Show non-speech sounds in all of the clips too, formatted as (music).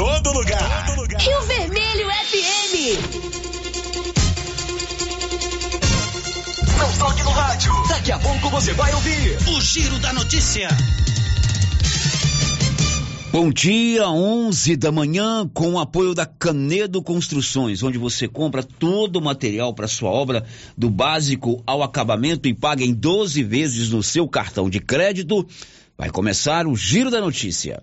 todo lugar. Todo lugar. Rio Vermelho FM. Não toque no rádio. Daqui a pouco você vai ouvir o Giro da Notícia. Bom dia, 11 da manhã, com o apoio da Canedo Construções, onde você compra todo o material para sua obra, do básico ao acabamento e paga em 12 vezes no seu cartão de crédito. Vai começar o Giro da Notícia.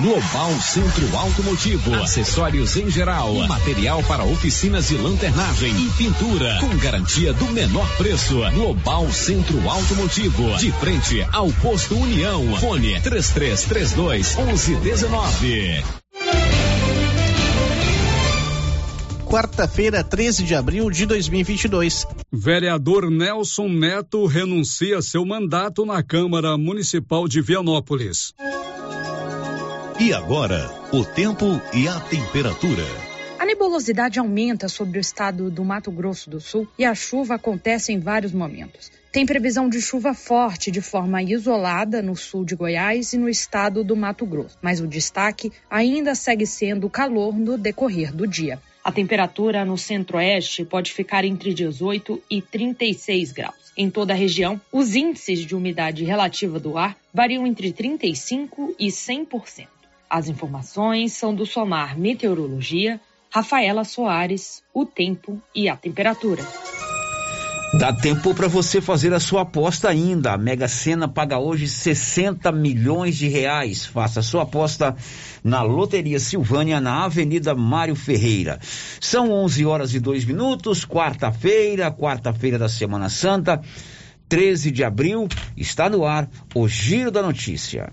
Global Centro Automotivo, acessórios em geral, material para oficinas de lanternagem e pintura, com garantia do menor preço. Global Centro Automotivo, de frente ao posto União. Fone 3332 1119. Quarta-feira, 13 de abril de 2022. Vereador Nelson Neto renuncia seu mandato na Câmara Municipal de Vianópolis. E agora, o tempo e a temperatura. A nebulosidade aumenta sobre o estado do Mato Grosso do Sul e a chuva acontece em vários momentos. Tem previsão de chuva forte de forma isolada no sul de Goiás e no estado do Mato Grosso, mas o destaque ainda segue sendo o calor no decorrer do dia. A temperatura no centro-oeste pode ficar entre 18 e 36 graus. Em toda a região, os índices de umidade relativa do ar variam entre 35 e 100%. As informações são do Somar Meteorologia, Rafaela Soares, o tempo e a temperatura. Dá tempo para você fazer a sua aposta ainda. A Mega Sena paga hoje 60 milhões de reais. Faça a sua aposta na Loteria Silvânia, na Avenida Mário Ferreira. São 11 horas e 2 minutos, quarta-feira, quarta-feira da Semana Santa, 13 de abril. Está no ar o Giro da Notícia.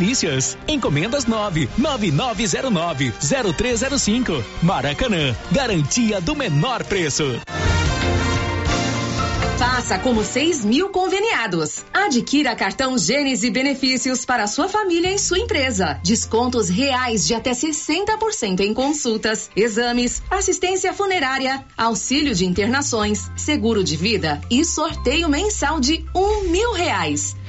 delícias. Encomendas 9 9909 0305. Maracanã, garantia do menor preço. Faça como 6 mil conveniados. Adquira cartão Gênese benefícios para sua família e sua empresa. Descontos reais de até 60% em consultas, exames, assistência funerária, auxílio de internações, seguro de vida e sorteio mensal de um mil reais.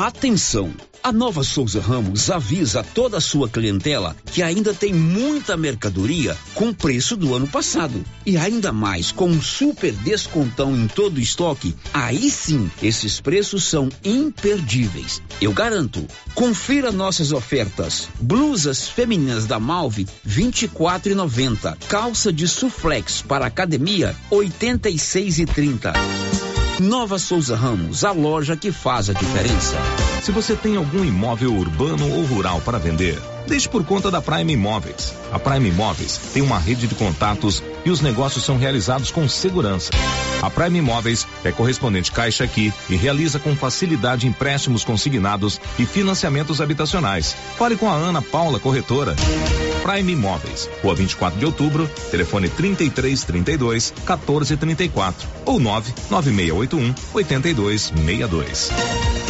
Atenção! A Nova Souza Ramos avisa toda a sua clientela que ainda tem muita mercadoria com preço do ano passado. E ainda mais, com um super descontão em todo o estoque, aí sim, esses preços são imperdíveis. Eu garanto. Confira nossas ofertas. Blusas femininas da Malve, vinte e Calça de suflex para academia, oitenta e Nova Souza Ramos, a loja que faz a diferença. Se você tem algum imóvel urbano ou rural para vender, deixe por conta da Prime Imóveis. A Prime Imóveis tem uma rede de contatos e os negócios são realizados com segurança. A Prime Imóveis é correspondente Caixa aqui e realiza com facilidade empréstimos consignados e financiamentos habitacionais. Fale com a Ana Paula Corretora. Prime Imóveis, Rua 24 de Outubro, telefone 3332 1434 ou 99681 8262.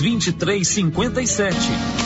2357.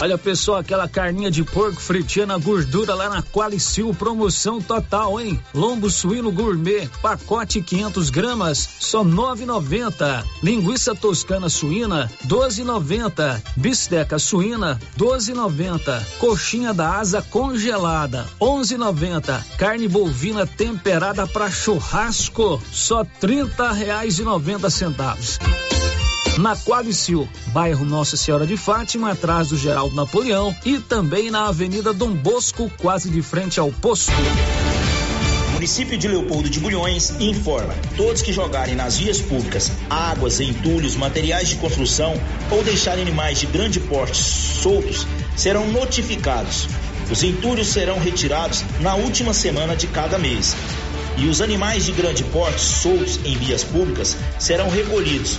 Olha, pessoal, aquela carninha de porco fritinha na gordura lá na Qualicil, promoção total, hein? Lombo suíno gourmet, pacote 500 gramas, só 9,90. Linguiça toscana suína, 12,90. Bisteca suína, 12,90. Coxinha da asa congelada, 11,90. Carne bovina temperada para churrasco, só 30 reais e 90 centavos na Qualicil, bairro Nossa Senhora de Fátima, atrás do Geraldo Napoleão e também na Avenida Dom Bosco, quase de frente ao posto. Município de Leopoldo de Bulhões informa: todos que jogarem nas vias públicas águas, entulhos, materiais de construção ou deixarem animais de grande porte soltos serão notificados. Os entulhos serão retirados na última semana de cada mês. E os animais de grande porte soltos em vias públicas serão recolhidos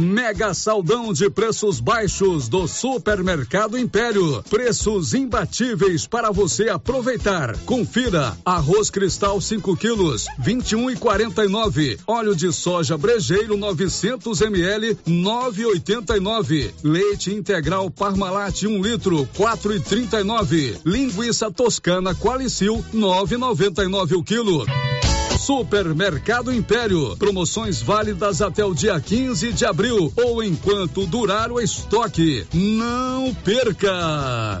Mega saldão de preços baixos do Supermercado Império. Preços imbatíveis para você aproveitar. Confira: arroz cristal 5 quilos, 21 e 49. Óleo de soja brejeiro 900 ml, 9,89. Leite integral Parmalat 1 um litro, 4 e 39. Linguiça toscana Qualicil 9,99 o quilo. Supermercado Império. Promoções válidas até o dia 15 de abril ou enquanto durar o estoque. Não perca!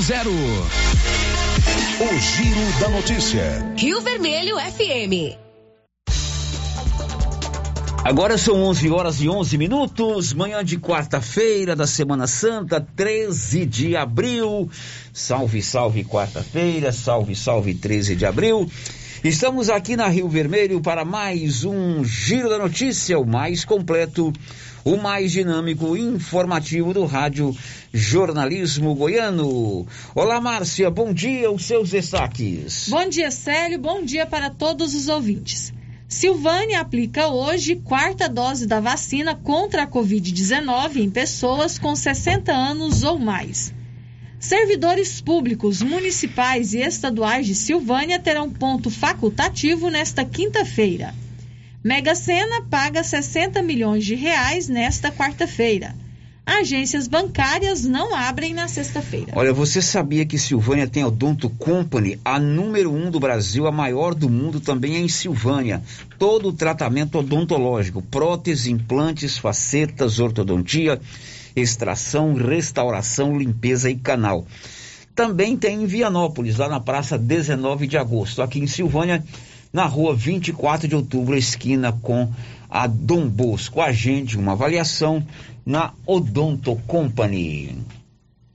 zero. O Giro da Notícia. Rio Vermelho FM. Agora são 11 horas e 11 minutos, manhã de quarta-feira da Semana Santa, 13 de abril. Salve, salve quarta-feira, salve, salve 13 de abril. Estamos aqui na Rio Vermelho para mais um Giro da Notícia, o mais completo, o mais dinâmico e informativo do rádio Jornalismo Goiano. Olá, Márcia, bom dia, os seus destaques. Bom dia, Célio, bom dia para todos os ouvintes. Silvânia aplica hoje quarta dose da vacina contra a Covid-19 em pessoas com 60 anos ou mais. Servidores públicos municipais e estaduais de Silvânia terão ponto facultativo nesta quinta-feira. Mega Sena paga 60 milhões de reais nesta quarta-feira. Agências bancárias não abrem na sexta-feira. Olha, você sabia que Silvânia tem a Odonto Company, a número um do Brasil, a maior do mundo também é em Silvânia. Todo o tratamento odontológico, prótese, implantes, facetas, ortodontia extração, restauração, limpeza e canal. Também tem em Vianópolis, lá na praça 19 de agosto, aqui em Silvânia, na rua 24 de outubro, esquina com a Dom Bosco. Agende uma avaliação na Odonto Company.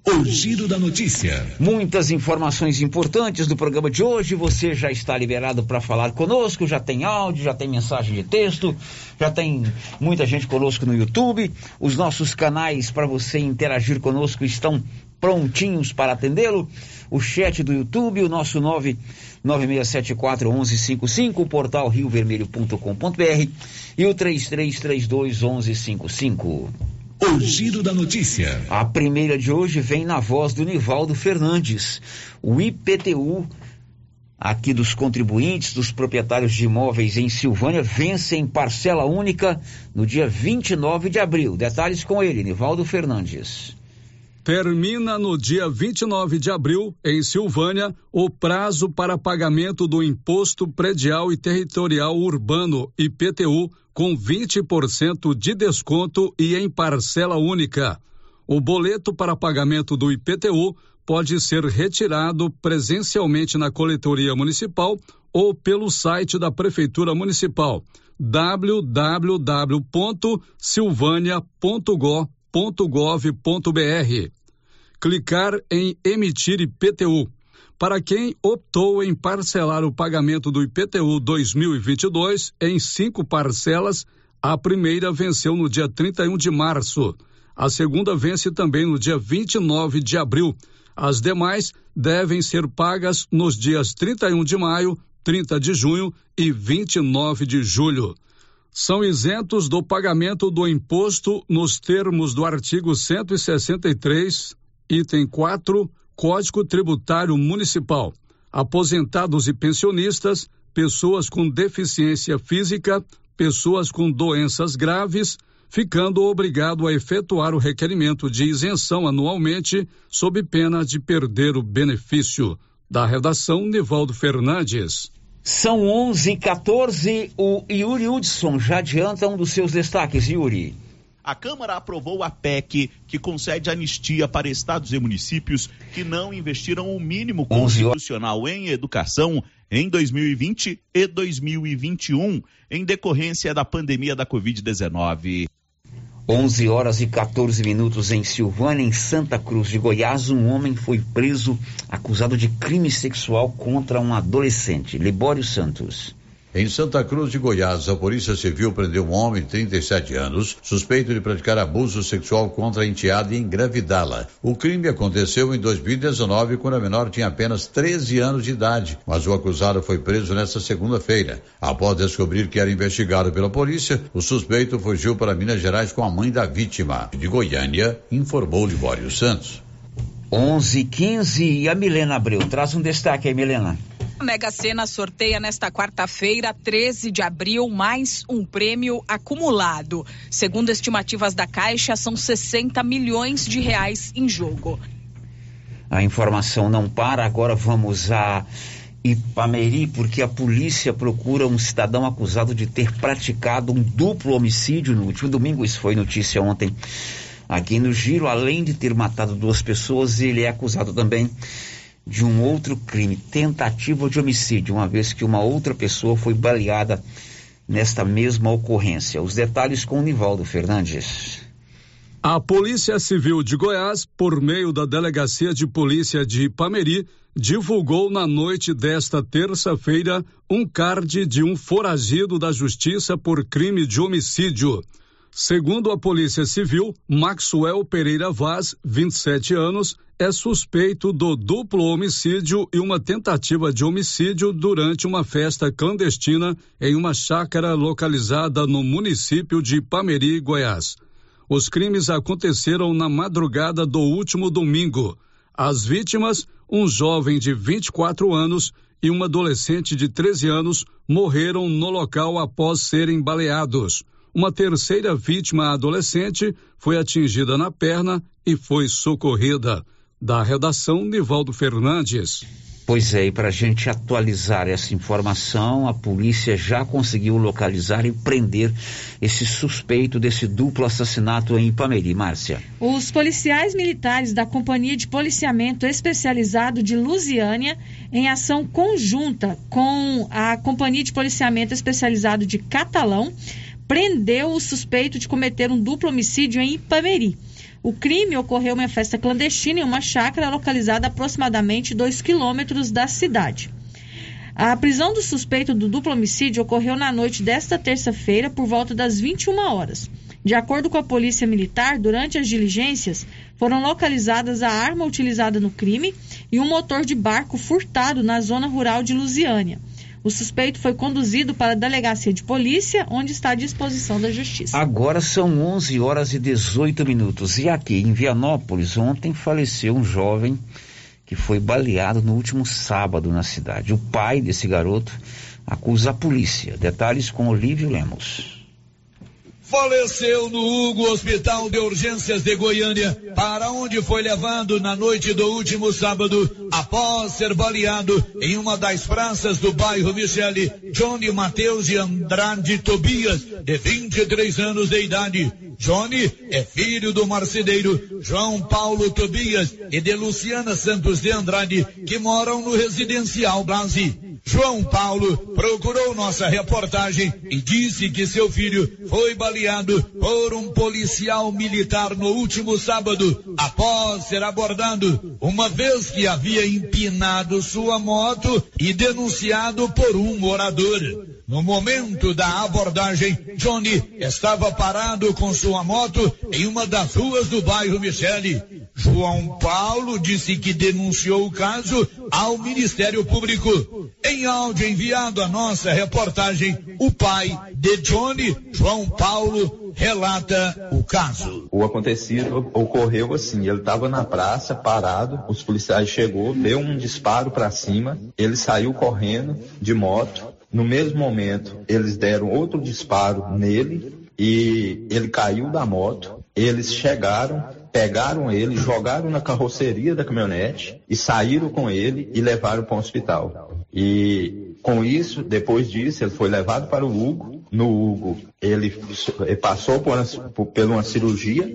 O Giro da Notícia. Muitas informações importantes do programa de hoje. Você já está liberado para falar conosco. Já tem áudio, já tem mensagem de texto, já tem muita gente conosco no YouTube. Os nossos canais para você interagir conosco estão prontinhos para atendê-lo. O chat do YouTube, o nosso 99674 1155, o portal riovermelho.com.br e o 3332 1155. O Giro da Notícia. A primeira de hoje vem na voz do Nivaldo Fernandes. O IPTU, aqui dos contribuintes, dos proprietários de imóveis em Silvânia, vence em parcela única no dia 29 de abril. Detalhes com ele, Nivaldo Fernandes. Termina no dia 29 de abril, em Silvânia, o prazo para pagamento do Imposto Predial e Territorial Urbano, IPTU, com 20% de desconto e em parcela única. O boleto para pagamento do IPTU pode ser retirado presencialmente na coletoria municipal ou pelo site da Prefeitura Municipal www.silvania.gov.br. Clicar em emitir IPTU. Para quem optou em parcelar o pagamento do IPTU 2022 em cinco parcelas, a primeira venceu no dia 31 de março. A segunda vence também no dia 29 de abril. As demais devem ser pagas nos dias 31 de maio, 30 de junho e 29 de julho. São isentos do pagamento do imposto nos termos do artigo 163, item 4 Código Tributário Municipal. Aposentados e pensionistas, pessoas com deficiência física, pessoas com doenças graves, ficando obrigado a efetuar o requerimento de isenção anualmente, sob pena de perder o benefício. Da redação, Nivaldo Fernandes. São 11 e 14 O Yuri Hudson já adianta um dos seus destaques, Yuri. A Câmara aprovou a PEC que concede anistia para estados e municípios que não investiram o mínimo constitucional em educação em 2020 e 2021, em decorrência da pandemia da Covid-19. 11 horas e 14 minutos em Silvânia, em Santa Cruz de Goiás, um homem foi preso acusado de crime sexual contra um adolescente. Libório Santos. Em Santa Cruz de Goiás, a Polícia Civil prendeu um homem de 37 anos, suspeito de praticar abuso sexual contra a enteada e engravidá-la. O crime aconteceu em 2019, quando a menor tinha apenas 13 anos de idade, mas o acusado foi preso nesta segunda-feira. Após descobrir que era investigado pela polícia, o suspeito fugiu para Minas Gerais com a mãe da vítima. De Goiânia, informou Libório Santos. 11 15 e a Milena Abreu. Traz um destaque aí, Milena. A Mega Sena sorteia nesta quarta-feira, 13 de abril, mais um prêmio acumulado. Segundo estimativas da Caixa, são 60 milhões de reais em jogo. A informação não para, agora vamos a Ipameri, porque a polícia procura um cidadão acusado de ter praticado um duplo homicídio no último domingo. Isso foi notícia ontem aqui no Giro. Além de ter matado duas pessoas, ele é acusado também de um outro crime, tentativa de homicídio, uma vez que uma outra pessoa foi baleada nesta mesma ocorrência. Os detalhes com o Nivaldo Fernandes. A Polícia Civil de Goiás, por meio da Delegacia de Polícia de Ipameri, divulgou na noite desta terça-feira um card de um foragido da Justiça por crime de homicídio. Segundo a Polícia Civil, Maxwell Pereira Vaz, 27 anos, é suspeito do duplo homicídio e uma tentativa de homicídio durante uma festa clandestina em uma chácara localizada no município de Pameri, Goiás. Os crimes aconteceram na madrugada do último domingo. As vítimas, um jovem de 24 anos e uma adolescente de 13 anos, morreram no local após serem baleados. Uma terceira vítima adolescente foi atingida na perna e foi socorrida. Da redação, Nivaldo Fernandes. Pois é, e para a gente atualizar essa informação, a polícia já conseguiu localizar e prender esse suspeito desse duplo assassinato em Ipameri. Márcia. Os policiais militares da Companhia de Policiamento Especializado de Lusiânia, em ação conjunta com a Companhia de Policiamento Especializado de Catalão, prendeu o suspeito de cometer um duplo homicídio em Ipameri. O crime ocorreu em uma festa clandestina em uma chácara localizada a aproximadamente 2 quilômetros da cidade. A prisão do suspeito do duplo homicídio ocorreu na noite desta terça-feira, por volta das 21 horas. De acordo com a Polícia Militar, durante as diligências foram localizadas a arma utilizada no crime e um motor de barco furtado na zona rural de Lusiânia. O suspeito foi conduzido para a delegacia de polícia, onde está à disposição da justiça. Agora são 11 horas e 18 minutos. E aqui em Vianópolis, ontem faleceu um jovem que foi baleado no último sábado na cidade. O pai desse garoto acusa a polícia. Detalhes com Olívio Lemos faleceu no Hugo Hospital de Urgências de Goiânia, para onde foi levado na noite do último sábado, após ser baleado em uma das praças do bairro Michele, Johnny Mateus de Andrade Tobias, de 23 anos de idade. Johnny é filho do marceneiro João Paulo Tobias e de Luciana Santos de Andrade, que moram no residencial Brasil. João Paulo procurou nossa reportagem e disse que seu filho foi baleado por um policial militar no último sábado, após ser abordado, uma vez que havia empinado sua moto e denunciado por um morador. No momento da abordagem, Johnny estava parado com sua moto em uma das ruas do bairro Michele. João Paulo disse que denunciou o caso ao Ministério Público. Em áudio enviado à nossa reportagem, o pai de Johnny, João Paulo, relata o caso. O acontecido ocorreu assim, ele estava na praça parado, os policiais chegou, deu um disparo para cima, ele saiu correndo de moto. No mesmo momento, eles deram outro disparo nele e ele caiu da moto. Eles chegaram, pegaram ele, jogaram na carroceria da caminhonete e saíram com ele e levaram para o hospital. E com isso, depois disso, ele foi levado para o Hugo. No Hugo, ele passou por uma, por, por uma cirurgia,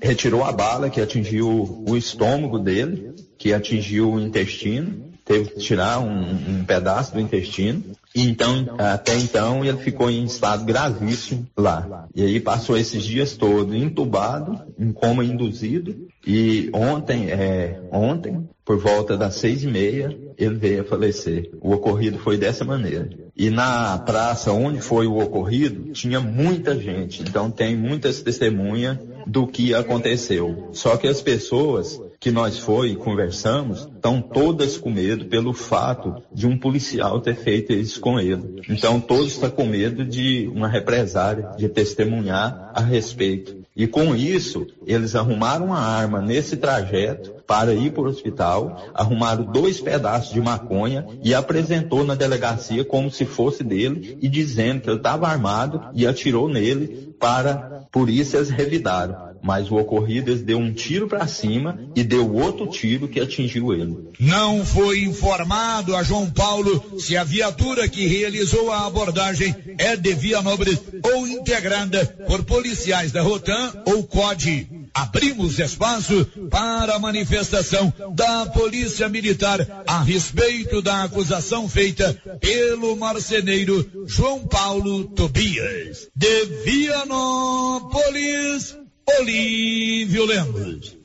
retirou a bala que atingiu o estômago dele, que atingiu o intestino, teve que tirar um, um pedaço do intestino. Então, até então, ele ficou em estado gravíssimo lá. E aí passou esses dias todos entubado, em coma induzido. E ontem, é, ontem, por volta das seis e meia, ele veio a falecer. O ocorrido foi dessa maneira. E na praça onde foi o ocorrido, tinha muita gente. Então tem muitas testemunhas do que aconteceu. Só que as pessoas que nós foi e conversamos estão todas com medo pelo fato de um policial ter feito isso com ele. Então todos estão com medo de uma represária, de testemunhar a respeito. E com isso, eles arrumaram uma arma nesse trajeto para ir para o hospital, arrumaram dois pedaços de maconha e apresentou na delegacia como se fosse dele e dizendo que ele estava armado e atirou nele para, por isso eles revidaram mas o ocorrido eles deu um tiro para cima e deu outro tiro que atingiu ele. Não foi informado a João Paulo se a viatura que realizou a abordagem é de Vianópolis ou integrada por policiais da Rotan ou COD. Abrimos espaço para a manifestação da Polícia Militar a respeito da acusação feita pelo marceneiro João Paulo Tobias. De Vianópolis, Olívio Lemos.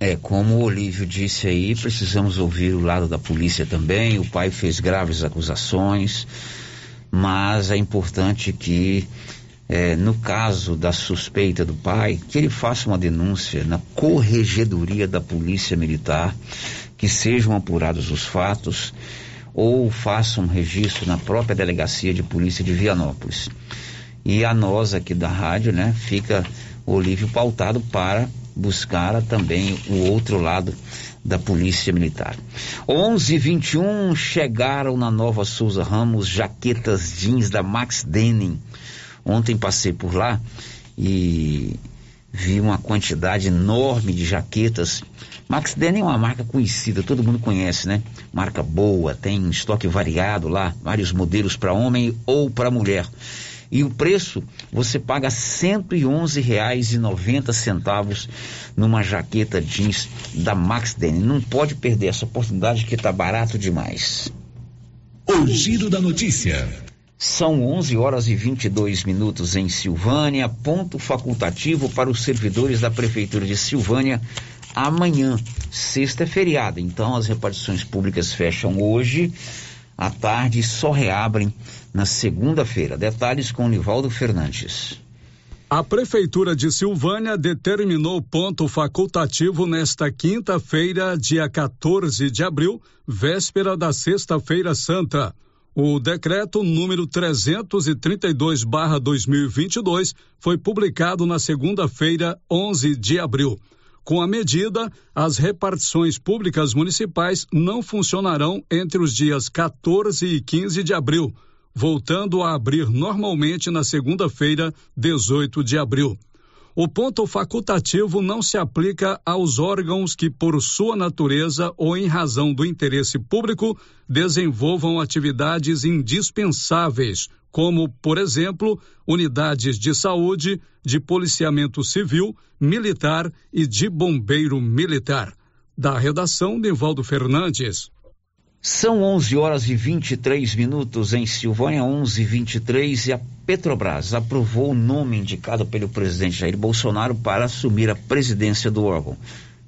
É, como o Olívio disse aí, precisamos ouvir o lado da polícia também. O pai fez graves acusações, mas é importante que, é, no caso da suspeita do pai, que ele faça uma denúncia na corregedoria da Polícia Militar, que sejam apurados os fatos, ou faça um registro na própria delegacia de polícia de Vianópolis. E a nós aqui da rádio, né, fica Olívio pautado para buscar também o outro lado da Polícia Militar. 11:21 chegaram na Nova Souza Ramos jaquetas jeans da Max Denning. Ontem passei por lá e vi uma quantidade enorme de jaquetas. Max Denning é uma marca conhecida, todo mundo conhece, né? Marca boa, tem estoque variado lá, vários modelos para homem ou para mulher. E o preço você paga R$ 111,90 numa jaqueta jeans da Max Denim. Não pode perder essa oportunidade que está barato demais. O giro da notícia. São 11 horas e 22 minutos em Silvânia, ponto facultativo para os servidores da Prefeitura de Silvânia. Amanhã, sexta é feriado, então as repartições públicas fecham hoje à tarde e só reabrem na segunda-feira. Detalhes com Nivaldo Fernandes. A Prefeitura de Silvânia determinou ponto facultativo nesta quinta-feira, dia 14 de abril, véspera da Sexta-feira Santa. O decreto número 332/2022 foi publicado na segunda-feira, 11 de abril. Com a medida, as repartições públicas municipais não funcionarão entre os dias 14 e 15 de abril voltando a abrir normalmente na segunda-feira, 18 de abril. O ponto facultativo não se aplica aos órgãos que, por sua natureza ou em razão do interesse público, desenvolvam atividades indispensáveis, como, por exemplo, unidades de saúde, de policiamento civil, militar e de bombeiro militar. Da redação, Nivaldo Fernandes. São 11 horas e 23 minutos em Silvânia, 11 e 23 e a Petrobras aprovou o nome indicado pelo presidente Jair Bolsonaro para assumir a presidência do órgão.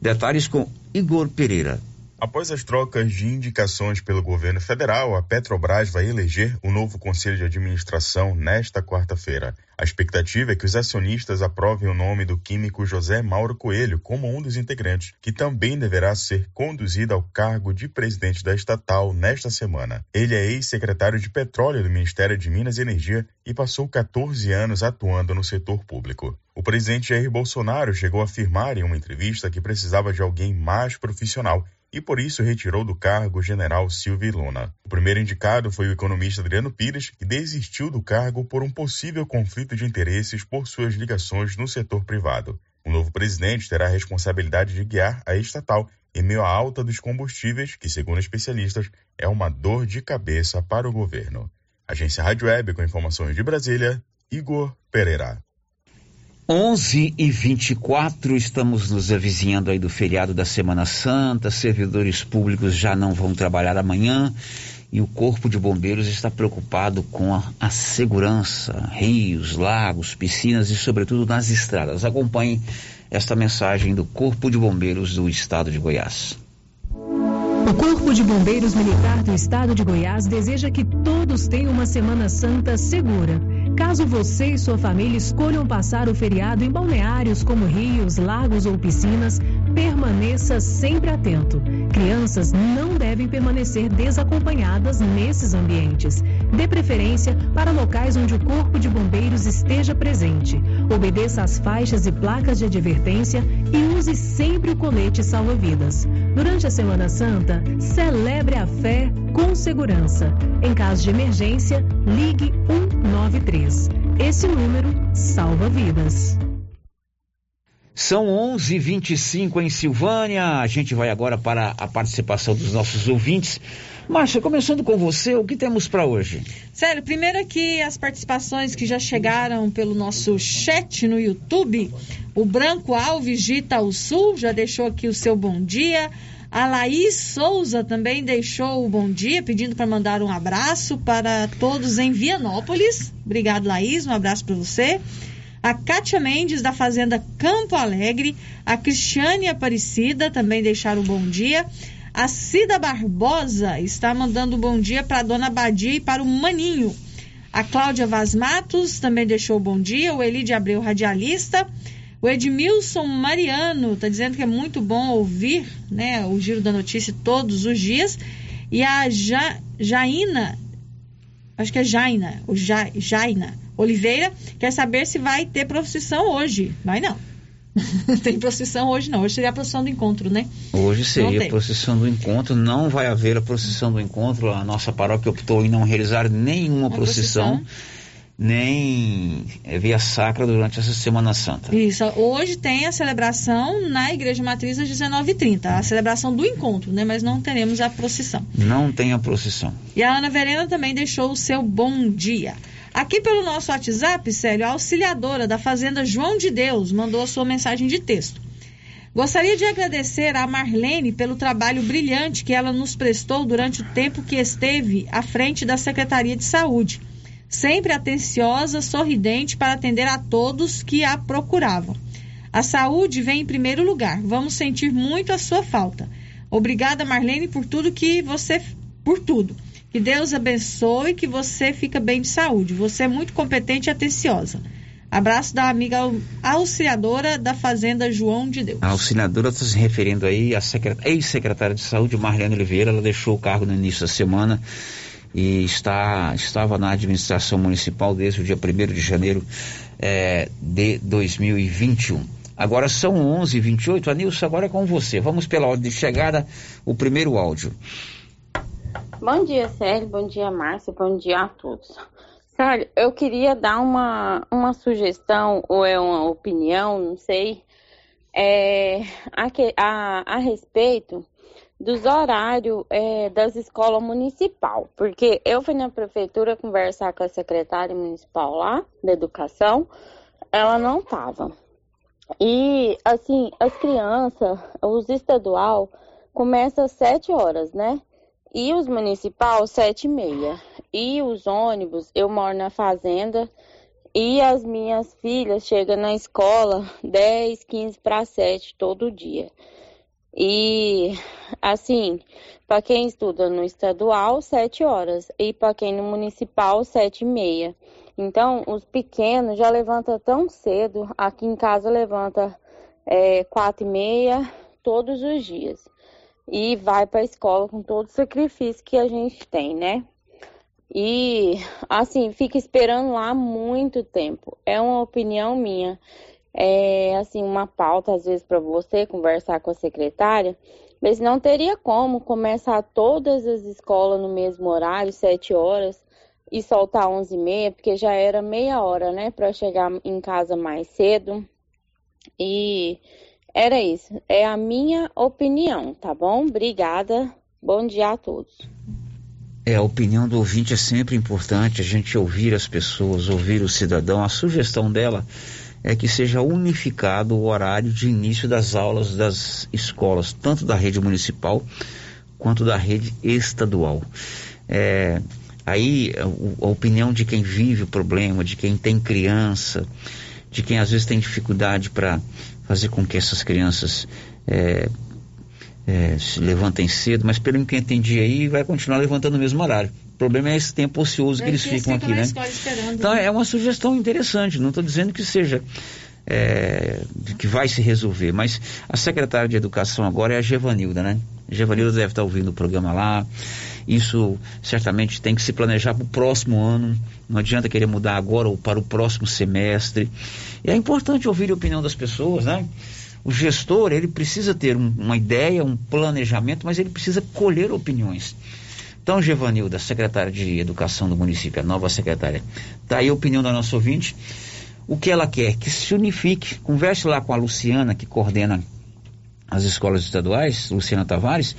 Detalhes com Igor Pereira. Após as trocas de indicações pelo governo federal, a Petrobras vai eleger o novo conselho de administração nesta quarta-feira. A A expectativa é que os acionistas aprovem o nome do químico José Mauro Coelho como um dos integrantes, que também deverá ser conduzido ao cargo de presidente da estatal nesta semana. Ele é ex-secretário de Petróleo do Ministério de Minas e Energia e passou 14 anos atuando no setor público. O presidente Jair Bolsonaro chegou a afirmar em uma entrevista que precisava de alguém mais profissional e por isso retirou do cargo o general Silvio Luna. O primeiro indicado foi o economista Adriano Pires, que desistiu do cargo por um possível conflito de interesses por suas ligações no setor privado. O novo presidente terá a responsabilidade de guiar a estatal em meio à alta dos combustíveis, que, segundo especialistas, é uma dor de cabeça para o governo. Agência Rádio Web com informações de Brasília, Igor Pereira. 11 e 24 estamos nos avizinhando aí do feriado da Semana Santa. Servidores públicos já não vão trabalhar amanhã e o Corpo de Bombeiros está preocupado com a, a segurança, rios, lagos, piscinas e, sobretudo, nas estradas. Acompanhe esta mensagem do Corpo de Bombeiros do Estado de Goiás. O Corpo de Bombeiros Militar do Estado de Goiás deseja que todos tenham uma Semana Santa segura. Caso você e sua família escolham passar o feriado em balneários como rios, lagos ou piscinas, permaneça sempre atento. Crianças não devem permanecer desacompanhadas nesses ambientes. Dê preferência para locais onde o Corpo de Bombeiros esteja presente. Obedeça às faixas e placas de advertência e use sempre o colete salva-vidas. Durante a Semana Santa, celebre a fé com segurança. Em caso de emergência, ligue 193. Esse número salva vidas. São 11:25 em Silvânia. A gente vai agora para a participação dos nossos ouvintes. Márcia, começando com você, o que temos para hoje? Sério, primeiro aqui as participações que já chegaram pelo nosso chat no YouTube. O Branco Alves de Sul já deixou aqui o seu bom dia. A Laís Souza também deixou o bom dia, pedindo para mandar um abraço para todos em Vianópolis. Obrigado, Laís, um abraço para você a Kátia Mendes, da Fazenda Campo Alegre, a Cristiane Aparecida também deixaram um bom dia. A Cida Barbosa está mandando um bom dia para a dona Badia e para o Maninho. A Cláudia Vaz Matos também deixou um bom dia. O Eli de Abreu, radialista. O Edmilson Mariano está dizendo que é muito bom ouvir né, o Giro da Notícia todos os dias. E a ja, Jaina, acho que é Jaina, o ja, Jaina, Oliveira quer saber se vai ter procissão hoje. Vai não. (laughs) tem procissão hoje não. Hoje seria a procissão do encontro, né? Hoje seria a procissão do encontro. Não vai haver a procissão do encontro. A nossa paróquia optou em não realizar nenhuma procissão. procissão nem é, via sacra durante essa Semana Santa. Isso. Hoje tem a celebração na Igreja Matriz às 19h30, a celebração do encontro, né? Mas não teremos a procissão. Não tem a procissão. E a Ana Verena também deixou o seu bom dia. Aqui pelo nosso WhatsApp, Célio, a auxiliadora da Fazenda João de Deus mandou a sua mensagem de texto. Gostaria de agradecer a Marlene pelo trabalho brilhante que ela nos prestou durante o tempo que esteve à frente da Secretaria de Saúde. Sempre atenciosa, sorridente para atender a todos que a procuravam. A saúde vem em primeiro lugar. Vamos sentir muito a sua falta. Obrigada, Marlene, por tudo que você por tudo. Que Deus abençoe, que você fica bem de saúde. Você é muito competente e atenciosa. Abraço da amiga auxiliadora da Fazenda João de Deus. A auxiliadora está se referindo aí à ex-secretária de saúde, Marlene Oliveira. Ela deixou o cargo no início da semana e está, estava na administração municipal desde o dia 1 de janeiro é, de 2021. Agora são 11h28. Anilson, agora é com você. Vamos pela ordem de chegada, o primeiro áudio. Bom dia, Sérgio. Bom dia, Márcia. Bom dia a todos. Sérgio, eu queria dar uma, uma sugestão ou é uma opinião, não sei, é, a, a, a respeito dos horários é, das escolas municipal, porque eu fui na prefeitura conversar com a secretária municipal lá da educação, ela não estava. E assim, as crianças, os estadual, começa às sete horas, né? E os municipal, sete e meia. E os ônibus, eu moro na fazenda e as minhas filhas chegam na escola 10, 15 para 7 todo dia. E assim, para quem estuda no estadual, sete horas, e para quem no municipal, sete e meia. Então, os pequenos já levantam tão cedo, aqui em casa levanta é, quatro e meia todos os dias. E vai para a escola com todo o sacrifício que a gente tem, né? E assim, fica esperando lá muito tempo. É uma opinião minha. É assim, uma pauta às vezes para você conversar com a secretária, mas não teria como começar todas as escolas no mesmo horário, sete horas, e soltar onze e meia, porque já era meia hora, né, para chegar em casa mais cedo. E era isso. É a minha opinião, tá bom? Obrigada. Bom dia a todos. É, a opinião do ouvinte é sempre importante, a gente ouvir as pessoas, ouvir o cidadão. A sugestão dela é que seja unificado o horário de início das aulas das escolas, tanto da rede municipal quanto da rede estadual. É, aí a, opinião de quem vive o problema, de quem tem criança, de quem às vezes tem dificuldade para fazer com que essas crianças é, é, se levantem cedo, mas pelo que eu entendi aí, vai continuar levantando no mesmo horário problema é esse tempo ocioso que eles ficam aqui, né? Então né? é uma sugestão interessante, não estou dizendo que seja é, que vai se resolver, mas a secretária de Educação agora é a Gevanilda, né? A Gevanilda deve estar ouvindo o programa lá. Isso certamente tem que se planejar para o próximo ano. Não adianta querer mudar agora ou para o próximo semestre. E é importante ouvir a opinião das pessoas, né? O gestor, ele precisa ter um, uma ideia, um planejamento, mas ele precisa colher opiniões. Então, Gevanilda, secretária de Educação do município, a nova secretária, está aí a opinião da nossa ouvinte. O que ela quer? Que se unifique, converse lá com a Luciana, que coordena as escolas estaduais, Luciana Tavares,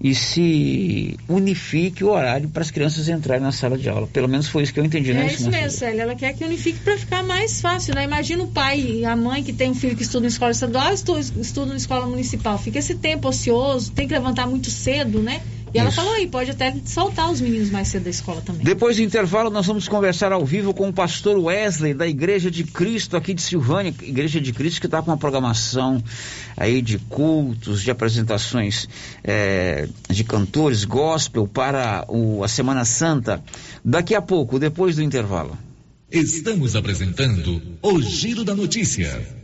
e se unifique o horário para as crianças entrarem na sala de aula. Pelo menos foi isso que eu entendi, né? É isso mesmo, Célia. Ela quer que unifique para ficar mais fácil, né? Imagina o pai e a mãe que tem um filho que estuda em escola estadual e estuda, estuda em escola municipal. Fica esse tempo ocioso, tem que levantar muito cedo, né? E ela falou aí, pode até soltar os meninos mais cedo da escola também. Depois do intervalo, nós vamos conversar ao vivo com o pastor Wesley, da Igreja de Cristo, aqui de Silvânia, Igreja de Cristo, que está com uma programação aí de cultos, de apresentações é, de cantores gospel para o, a Semana Santa. Daqui a pouco, depois do intervalo. Estamos apresentando o Giro da Notícia.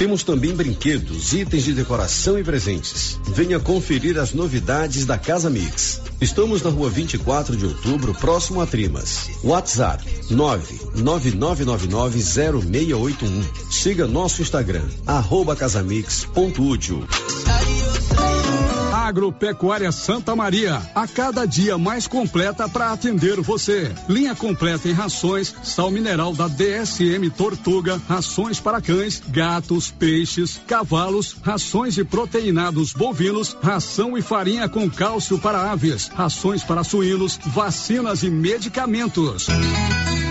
Temos também brinquedos, itens de decoração e presentes. Venha conferir as novidades da Casa Mix. Estamos na rua 24 de outubro, próximo a Trimas. WhatsApp 999990681. Siga nosso Instagram, arroba casamix.útil. Agropecuária Santa Maria, a cada dia mais completa para atender você. Linha completa em rações, sal mineral da DSM Tortuga, rações para cães, gatos, peixes, cavalos, rações de proteinados bovinos, ração e farinha com cálcio para aves, rações para suínos, vacinas e medicamentos.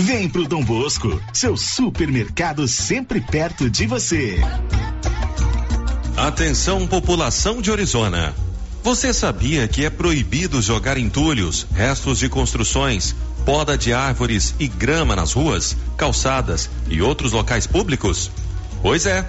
Vem pro Dom Bosco, seu supermercado sempre perto de você. Atenção, população de Orizona. Você sabia que é proibido jogar entulhos, restos de construções, poda de árvores e grama nas ruas, calçadas e outros locais públicos? Pois é.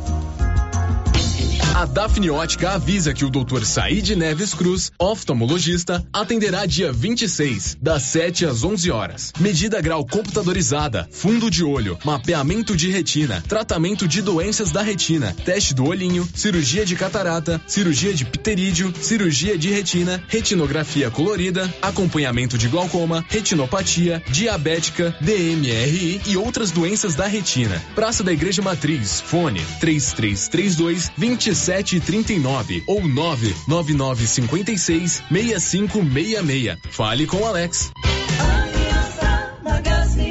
A Dafniótica avisa que o Dr. Said Neves Cruz, oftalmologista, atenderá dia 26, das 7 às 11 horas. Medida grau computadorizada, fundo de olho, mapeamento de retina, tratamento de doenças da retina, teste do olhinho, cirurgia de catarata, cirurgia de pterídeo, cirurgia de retina, retinografia colorida, acompanhamento de glaucoma, retinopatia, diabética, DMRI e outras doenças da retina. Praça da Igreja Matriz, fone 3332 26 3739 ou 99956 6566. Fale com Alex. Aliança Magazine.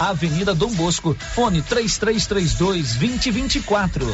Avenida Dom Bosco, fone 3332 2024.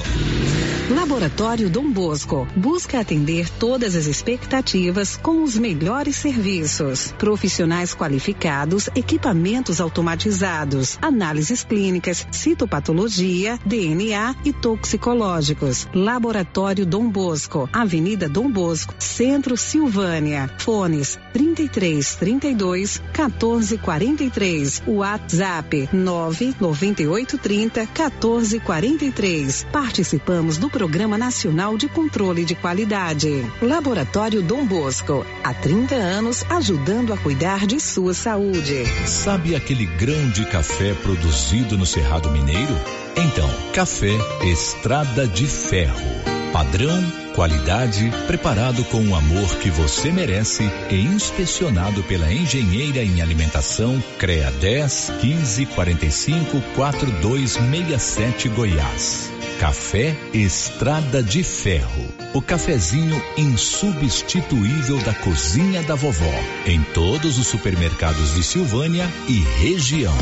Laboratório Dom Bosco busca atender todas as expectativas com os melhores serviços. Profissionais qualificados, equipamentos automatizados, análises clínicas, citopatologia, DNA e toxicológicos. Laboratório Dom Bosco, Avenida Dom Bosco, Centro Silvânia. Fones 33 32 14 43. WhatsApp 9 98 30 14 43. Participamos do Programa Nacional de Controle de Qualidade. Laboratório Dom Bosco, há 30 anos ajudando a cuidar de sua saúde. Sabe aquele grão de café produzido no Cerrado Mineiro? Então, café Estrada de Ferro. Padrão, qualidade, preparado com o amor que você merece e inspecionado pela engenheira em alimentação CREA 10 15 45 4267 Goiás. Café Estrada de Ferro. O cafezinho insubstituível da cozinha da vovó. Em todos os supermercados de Silvânia e região.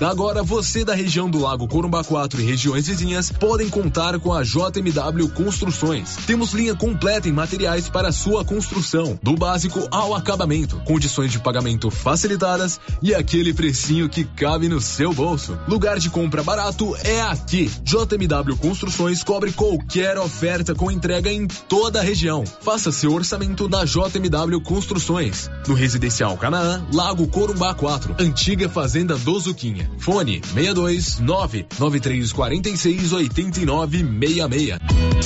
Agora você da região do Lago Corumbá 4 e regiões vizinhas podem contar com a JMW Construções. Temos linha completa em materiais para sua construção, do básico ao acabamento, condições de pagamento facilitadas e aquele precinho que cabe no seu bolso. Lugar de compra barato é aqui. JMW Construções cobre qualquer oferta com entrega em toda a região. Faça seu orçamento na JMW Construções. No Residencial Canaã, Lago Corumbá 4, Antiga Fazenda do Zuquinha. Fone 62 99346 8966.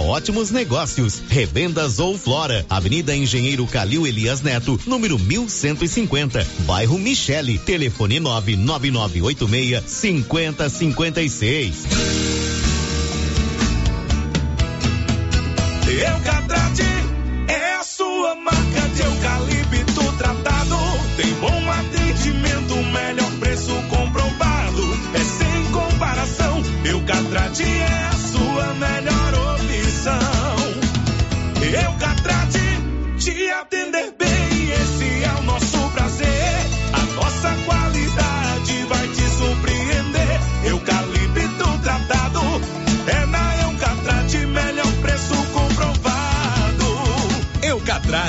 ótimos negócios. Revendas ou Flora, Avenida Engenheiro Calil Elias Neto, número 1150, bairro Michele, telefone 99986 5056. Eucatrate é a sua marca de eucalipto tratado. Tem bom atendimento, melhor preço comprovado. É sem comparação. Eucatrate é a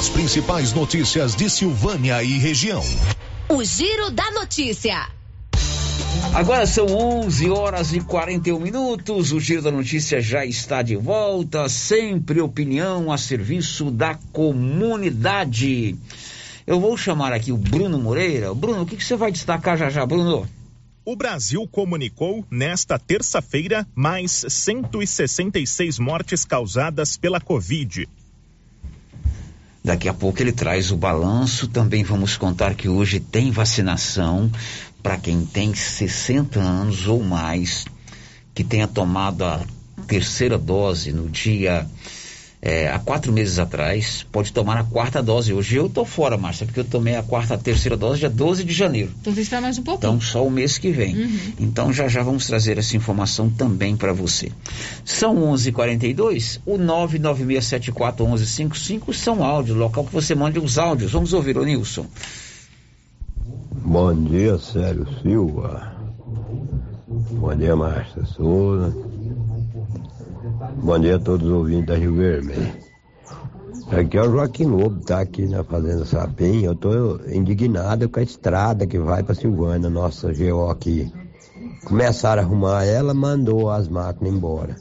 As principais notícias de Silvânia e região. O Giro da Notícia. Agora são 11 horas e 41 minutos. O Giro da Notícia já está de volta. Sempre opinião a serviço da comunidade. Eu vou chamar aqui o Bruno Moreira. Bruno, o que, que você vai destacar já já, Bruno? O Brasil comunicou nesta terça-feira mais 166 mortes causadas pela Covid. Daqui a pouco ele traz o balanço. Também vamos contar que hoje tem vacinação para quem tem 60 anos ou mais, que tenha tomado a terceira dose no dia é, há quatro meses atrás, pode tomar a quarta dose hoje. Eu tô fora, Márcia, porque eu tomei a quarta, a terceira dose dia 12 de janeiro. Então você está mais um pouquinho. Então, só o mês que vem. Uhum. Então, já já vamos trazer essa informação também para você. São 11:42. h 42 o 996741155 são áudios, local que você mande os áudios. Vamos ouvir, o Nilson. Bom dia, Sérgio Silva. Bom dia, Márcia Souza. Bom dia a todos os ouvintes da Rio Vermelho. Aqui é o Joaquim Lobo, tá aqui na Fazenda Sapim. Eu tô indignado com a estrada que vai pra Silvânia, nossa GO aqui. Começaram a arrumar ela, mandou as máquinas embora.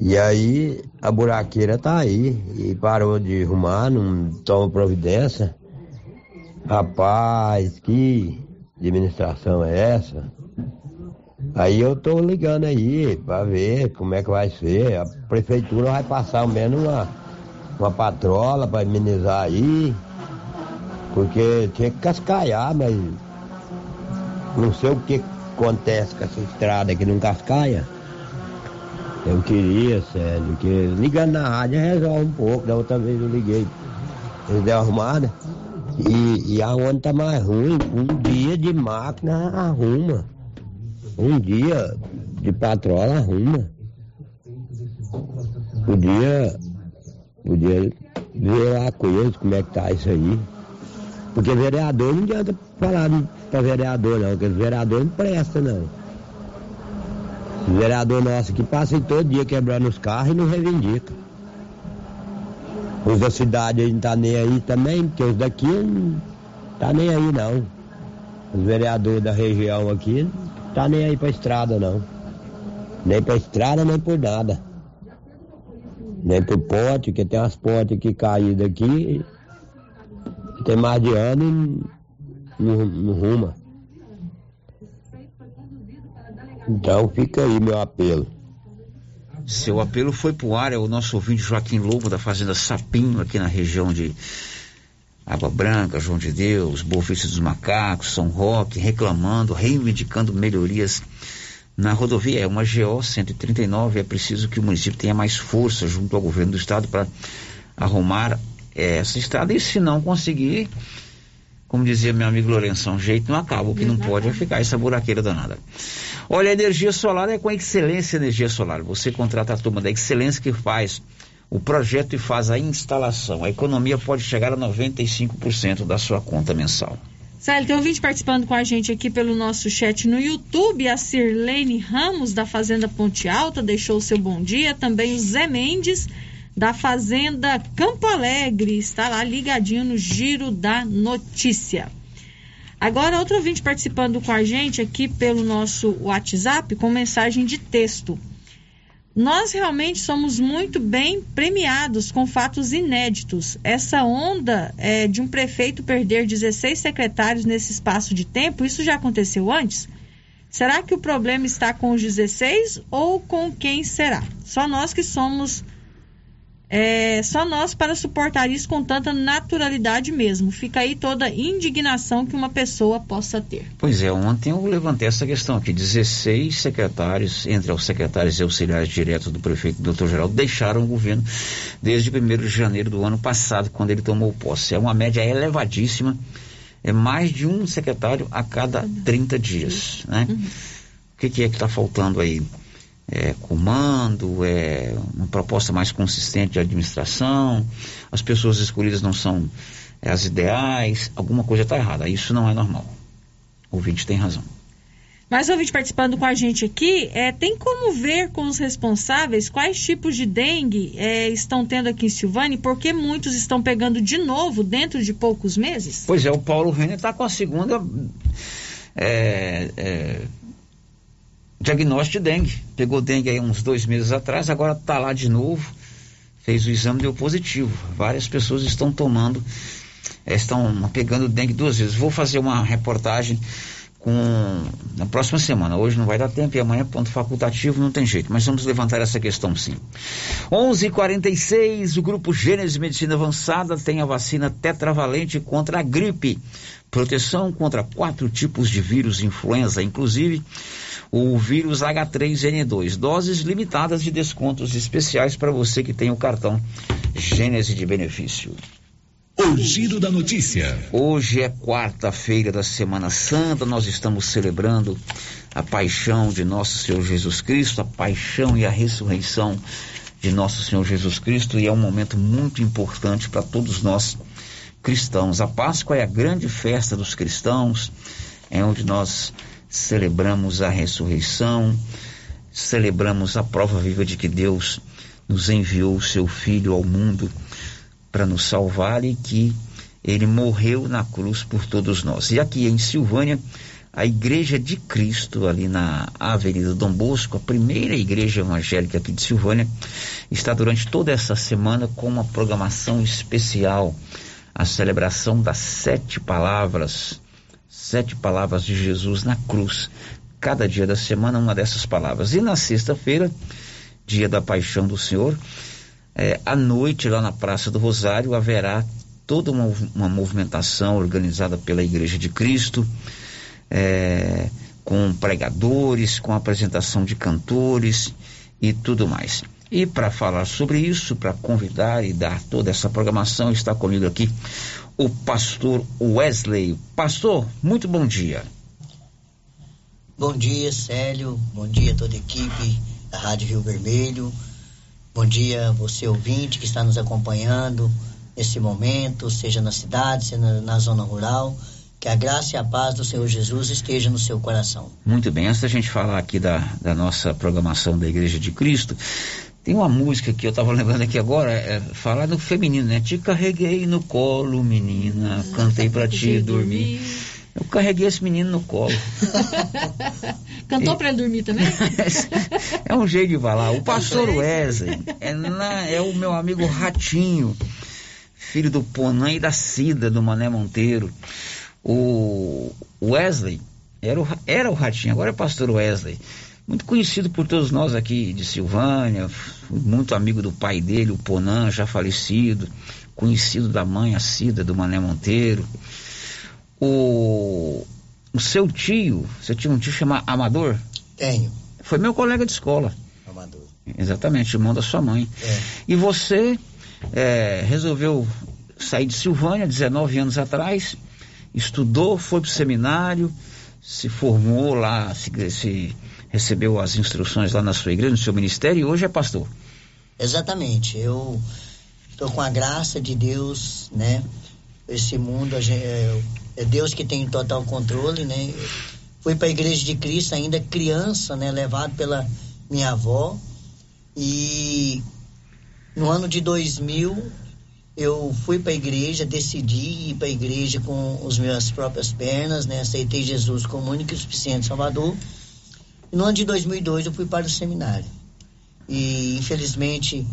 E aí a buraqueira tá aí e parou de arrumar, não toma providência. Rapaz, que administração é essa? Aí eu tô ligando aí pra ver como é que vai ser. A prefeitura vai passar ao menos uma, uma patrola pra amenizar aí. Porque tinha que cascaiar, mas não sei o que acontece com essa estrada que não cascaia. Eu queria, sério, que ligando na rádio resolve um pouco. Da outra vez eu liguei, eles deram arrumada. E, e aonde tá mais ruim, um dia de máquina arruma. Um dia de patrola arruma. Podia, podia ver lá com como é que tá isso aí. Porque vereador não adianta falar pra vereador não, porque vereador não presta não. Vereador nosso que passa todo dia quebrando os carros e não reivindica. Os da cidade não tá nem aí também, porque os daqui não tá nem aí não. Os vereadores da região aqui tá nem aí pra estrada não. Nem pra estrada, nem por nada. Nem por pote, que tem umas potes que caíram daqui. Tem mais de ano e não, não ruma. Então fica aí meu apelo. Seu apelo foi pro ar, é o nosso ouvinte Joaquim Lobo da Fazenda Sapinho, aqui na região de Água Branca, João de Deus, Boa Vista dos Macacos, São Roque, reclamando, reivindicando melhorias na rodovia. É uma GO 139, é preciso que o município tenha mais força junto ao governo do estado para arrumar essa estrada e se não conseguir, como dizia meu amigo Lourenço, um jeito não acaba, o que não pode é ficar essa buraqueira danada. Olha, a energia solar é com a Excelência Energia Solar. Você contrata a turma da Excelência que faz o projeto e faz a instalação. A economia pode chegar a 95% da sua conta mensal. Célio, tem um vídeo participando com a gente aqui pelo nosso chat no YouTube. A Sirlene Ramos, da Fazenda Ponte Alta, deixou o seu bom dia. Também o Zé Mendes, da Fazenda Campo Alegre, está lá ligadinho no Giro da Notícia. Agora, outro ouvinte participando com a gente aqui pelo nosso WhatsApp com mensagem de texto. Nós realmente somos muito bem premiados com fatos inéditos. Essa onda é, de um prefeito perder 16 secretários nesse espaço de tempo, isso já aconteceu antes? Será que o problema está com os 16 ou com quem será? Só nós que somos é, só nós para suportar isso com tanta naturalidade mesmo. Fica aí toda indignação que uma pessoa possa ter. Pois é, ontem eu levantei essa questão aqui. 16 secretários, entre os secretários e auxiliares diretos do prefeito Dr. Geraldo, deixaram o governo desde 1 de janeiro do ano passado, quando ele tomou posse. É uma média elevadíssima. É mais de um secretário a cada 30 dias. Né? Uhum. O que, que é que está faltando aí? É, comando, é uma proposta mais consistente de administração, as pessoas escolhidas não são é, as ideais, alguma coisa está errada. Isso não é normal. O ouvinte tem razão. Mais um ouvinte participando com a gente aqui, é, tem como ver com os responsáveis quais tipos de dengue é, estão tendo aqui em Silvânia e por que muitos estão pegando de novo dentro de poucos meses? Pois é, o Paulo Renner está com a segunda é, é diagnóstico de dengue. Pegou dengue aí uns dois meses atrás, agora está lá de novo. Fez o exame, deu positivo. Várias pessoas estão tomando, eh, estão pegando dengue duas vezes. Vou fazer uma reportagem com na próxima semana. Hoje não vai dar tempo e amanhã ponto facultativo, não tem jeito. Mas vamos levantar essa questão sim. 11:46 o grupo Gênesis Medicina Avançada tem a vacina tetravalente contra a gripe, proteção contra quatro tipos de vírus influenza, inclusive o vírus H3N2. Doses limitadas de descontos especiais para você que tem o cartão Gênese de benefício. O Giro da Notícia. Hoje é quarta-feira da Semana Santa, nós estamos celebrando a paixão de nosso Senhor Jesus Cristo, a paixão e a ressurreição de nosso Senhor Jesus Cristo, e é um momento muito importante para todos nós cristãos. A Páscoa é a grande festa dos cristãos, é onde nós celebramos a ressurreição, celebramos a prova viva de que Deus nos enviou o seu Filho ao mundo para nos salvar e que ele morreu na cruz por todos nós. E aqui em Silvânia, a Igreja de Cristo, ali na Avenida Dom Bosco, a primeira igreja evangélica aqui de Silvânia, está durante toda essa semana com uma programação especial, a celebração das sete palavras sete palavras de Jesus na cruz. Cada dia da semana, uma dessas palavras. E na sexta-feira, dia da paixão do Senhor, é, à noite, lá na Praça do Rosário, haverá toda uma, uma movimentação organizada pela Igreja de Cristo, é, com pregadores, com apresentação de cantores e tudo mais. E para falar sobre isso, para convidar e dar toda essa programação, está comigo aqui o pastor Wesley. Pastor, muito bom dia. Bom dia, Célio. Bom dia a toda a equipe da Rádio Rio Vermelho. Bom dia você ouvinte que está nos acompanhando nesse momento, seja na cidade, seja na, na zona rural. Que a graça e a paz do Senhor Jesus esteja no seu coração. Muito bem, antes da gente falar aqui da, da nossa programação da Igreja de Cristo, tem uma música que eu estava lembrando aqui agora, é, falar no feminino, né? Te carreguei no colo, menina, cantei para ti dormir. Eu carreguei esse menino no colo. (laughs) Cantou para ele dormir também? (laughs) é um jeito de falar. O pastor Wesley é, na, é o meu amigo Ratinho, filho do Ponã e da Cida, do Mané Monteiro. O Wesley era o, era o Ratinho, agora é o pastor Wesley. Muito conhecido por todos nós aqui de Silvânia, muito amigo do pai dele, o Ponan, já falecido, conhecido da mãe, a Cida, do Mané Monteiro. O, o seu tio, você tinha um tio chamado Amador? Tenho. Foi meu colega de escola. Amador. Exatamente, irmão da sua mãe. É. E você é, resolveu sair de Silvânia 19 anos atrás, estudou, foi para o seminário, se formou lá, se, se recebeu as instruções lá na sua igreja, no seu ministério e hoje é pastor. Exatamente. Eu estou com a graça de Deus, né? Esse mundo é, é Deus que tem total controle, né? Fui para a igreja de Cristo ainda criança, né? Levado pela minha avó e no ano de 2000 eu fui para a igreja, decidi ir para a igreja com as minhas próprias pernas, né? Aceitei Jesus como único e suficiente Salvador. E no ano de 2002 eu fui para o seminário. E infelizmente,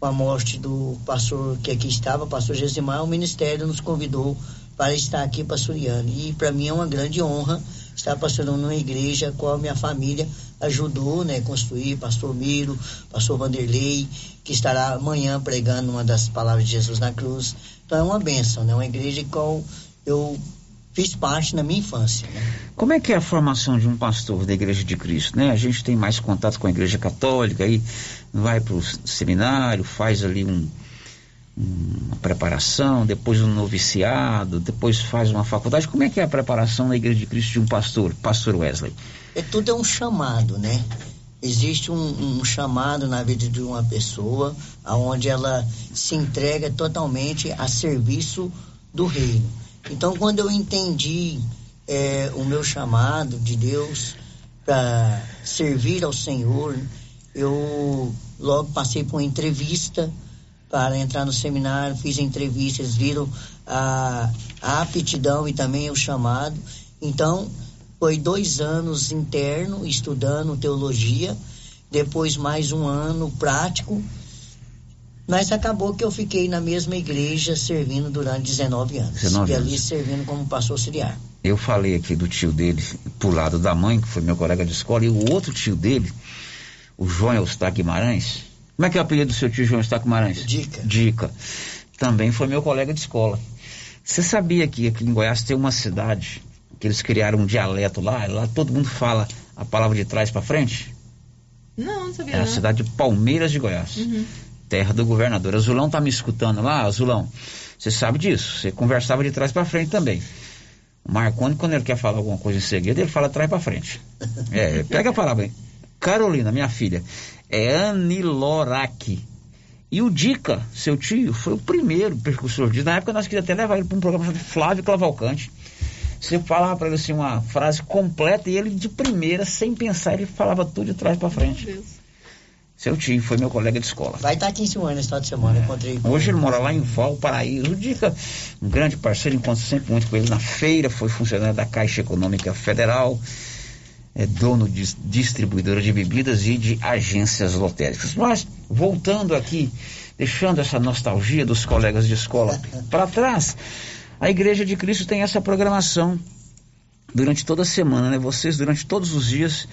com a morte do pastor que aqui estava, pastor Gesimar, o ministério nos convidou para estar aqui pastoreando. E para mim é uma grande honra estar pastoreando numa igreja a qual minha família ajudou, né, construir, pastor Miro, pastor Vanderlei, que estará amanhã pregando uma das palavras de Jesus na cruz. Então é uma bênção, né, uma igreja qual eu fiz parte na minha infância. Né? Como é que é a formação de um pastor da Igreja de Cristo, né? A gente tem mais contato com a Igreja Católica, aí vai para o seminário, faz ali um, uma preparação, depois um noviciado, depois faz uma faculdade. Como é que é a preparação na Igreja de Cristo de um pastor, pastor Wesley? É tudo é um chamado, né? Existe um, um chamado na vida de uma pessoa, aonde ela se entrega totalmente a serviço do reino. Então, quando eu entendi é, o meu chamado de Deus para servir ao Senhor, eu logo passei por uma entrevista para entrar no seminário, fiz entrevistas, viram a, a aptidão e também o chamado. Então, foi dois anos interno estudando teologia, depois mais um ano prático, mas acabou que eu fiquei na mesma igreja servindo durante 19 anos. 19 e anos. ali servindo como pastor auxiliar. Eu falei aqui do tio dele, pro lado da mãe, que foi meu colega de escola, e o outro tio dele, o João Eustáquio Guimarães. Como é que é o apelido do seu tio João Eustáquio Guimarães? Dica. Dica. Também foi meu colega de escola. Você sabia que aqui em Goiás tem uma cidade que eles criaram um dialeto lá, lá todo mundo fala a palavra de trás para frente? Não, não sabia É a não. cidade de Palmeiras de Goiás. Uhum. Terra do governador. Azulão tá me escutando lá, Azulão. Você sabe disso. Você conversava de trás para frente também. O Marconi, quando ele quer falar alguma coisa em segredo, ele fala trás para frente. É, pega a palavra aí. Carolina, minha filha, é Anilorac. E o Dica, seu tio, foi o primeiro percursor disso. Na época nós queríamos até levar ele para um programa chamado Flávio Clavalcante. Você falava para ele assim uma frase completa e ele de primeira, sem pensar, ele falava tudo de trás para frente. Seu tio foi meu colega de escola. Vai estar aqui em Silvânia nesse final de semana, eu encontrei com Hoje ele mora lá em Valparaíso. Dica, um grande parceiro, encontro sempre muito com ele na feira, foi funcionário da Caixa Econômica Federal, é dono de distribuidora de bebidas e de agências lotéricas. Mas, voltando aqui, deixando essa nostalgia dos colegas de escola (laughs) para trás, a Igreja de Cristo tem essa programação durante toda a semana, né? Vocês, durante todos os dias,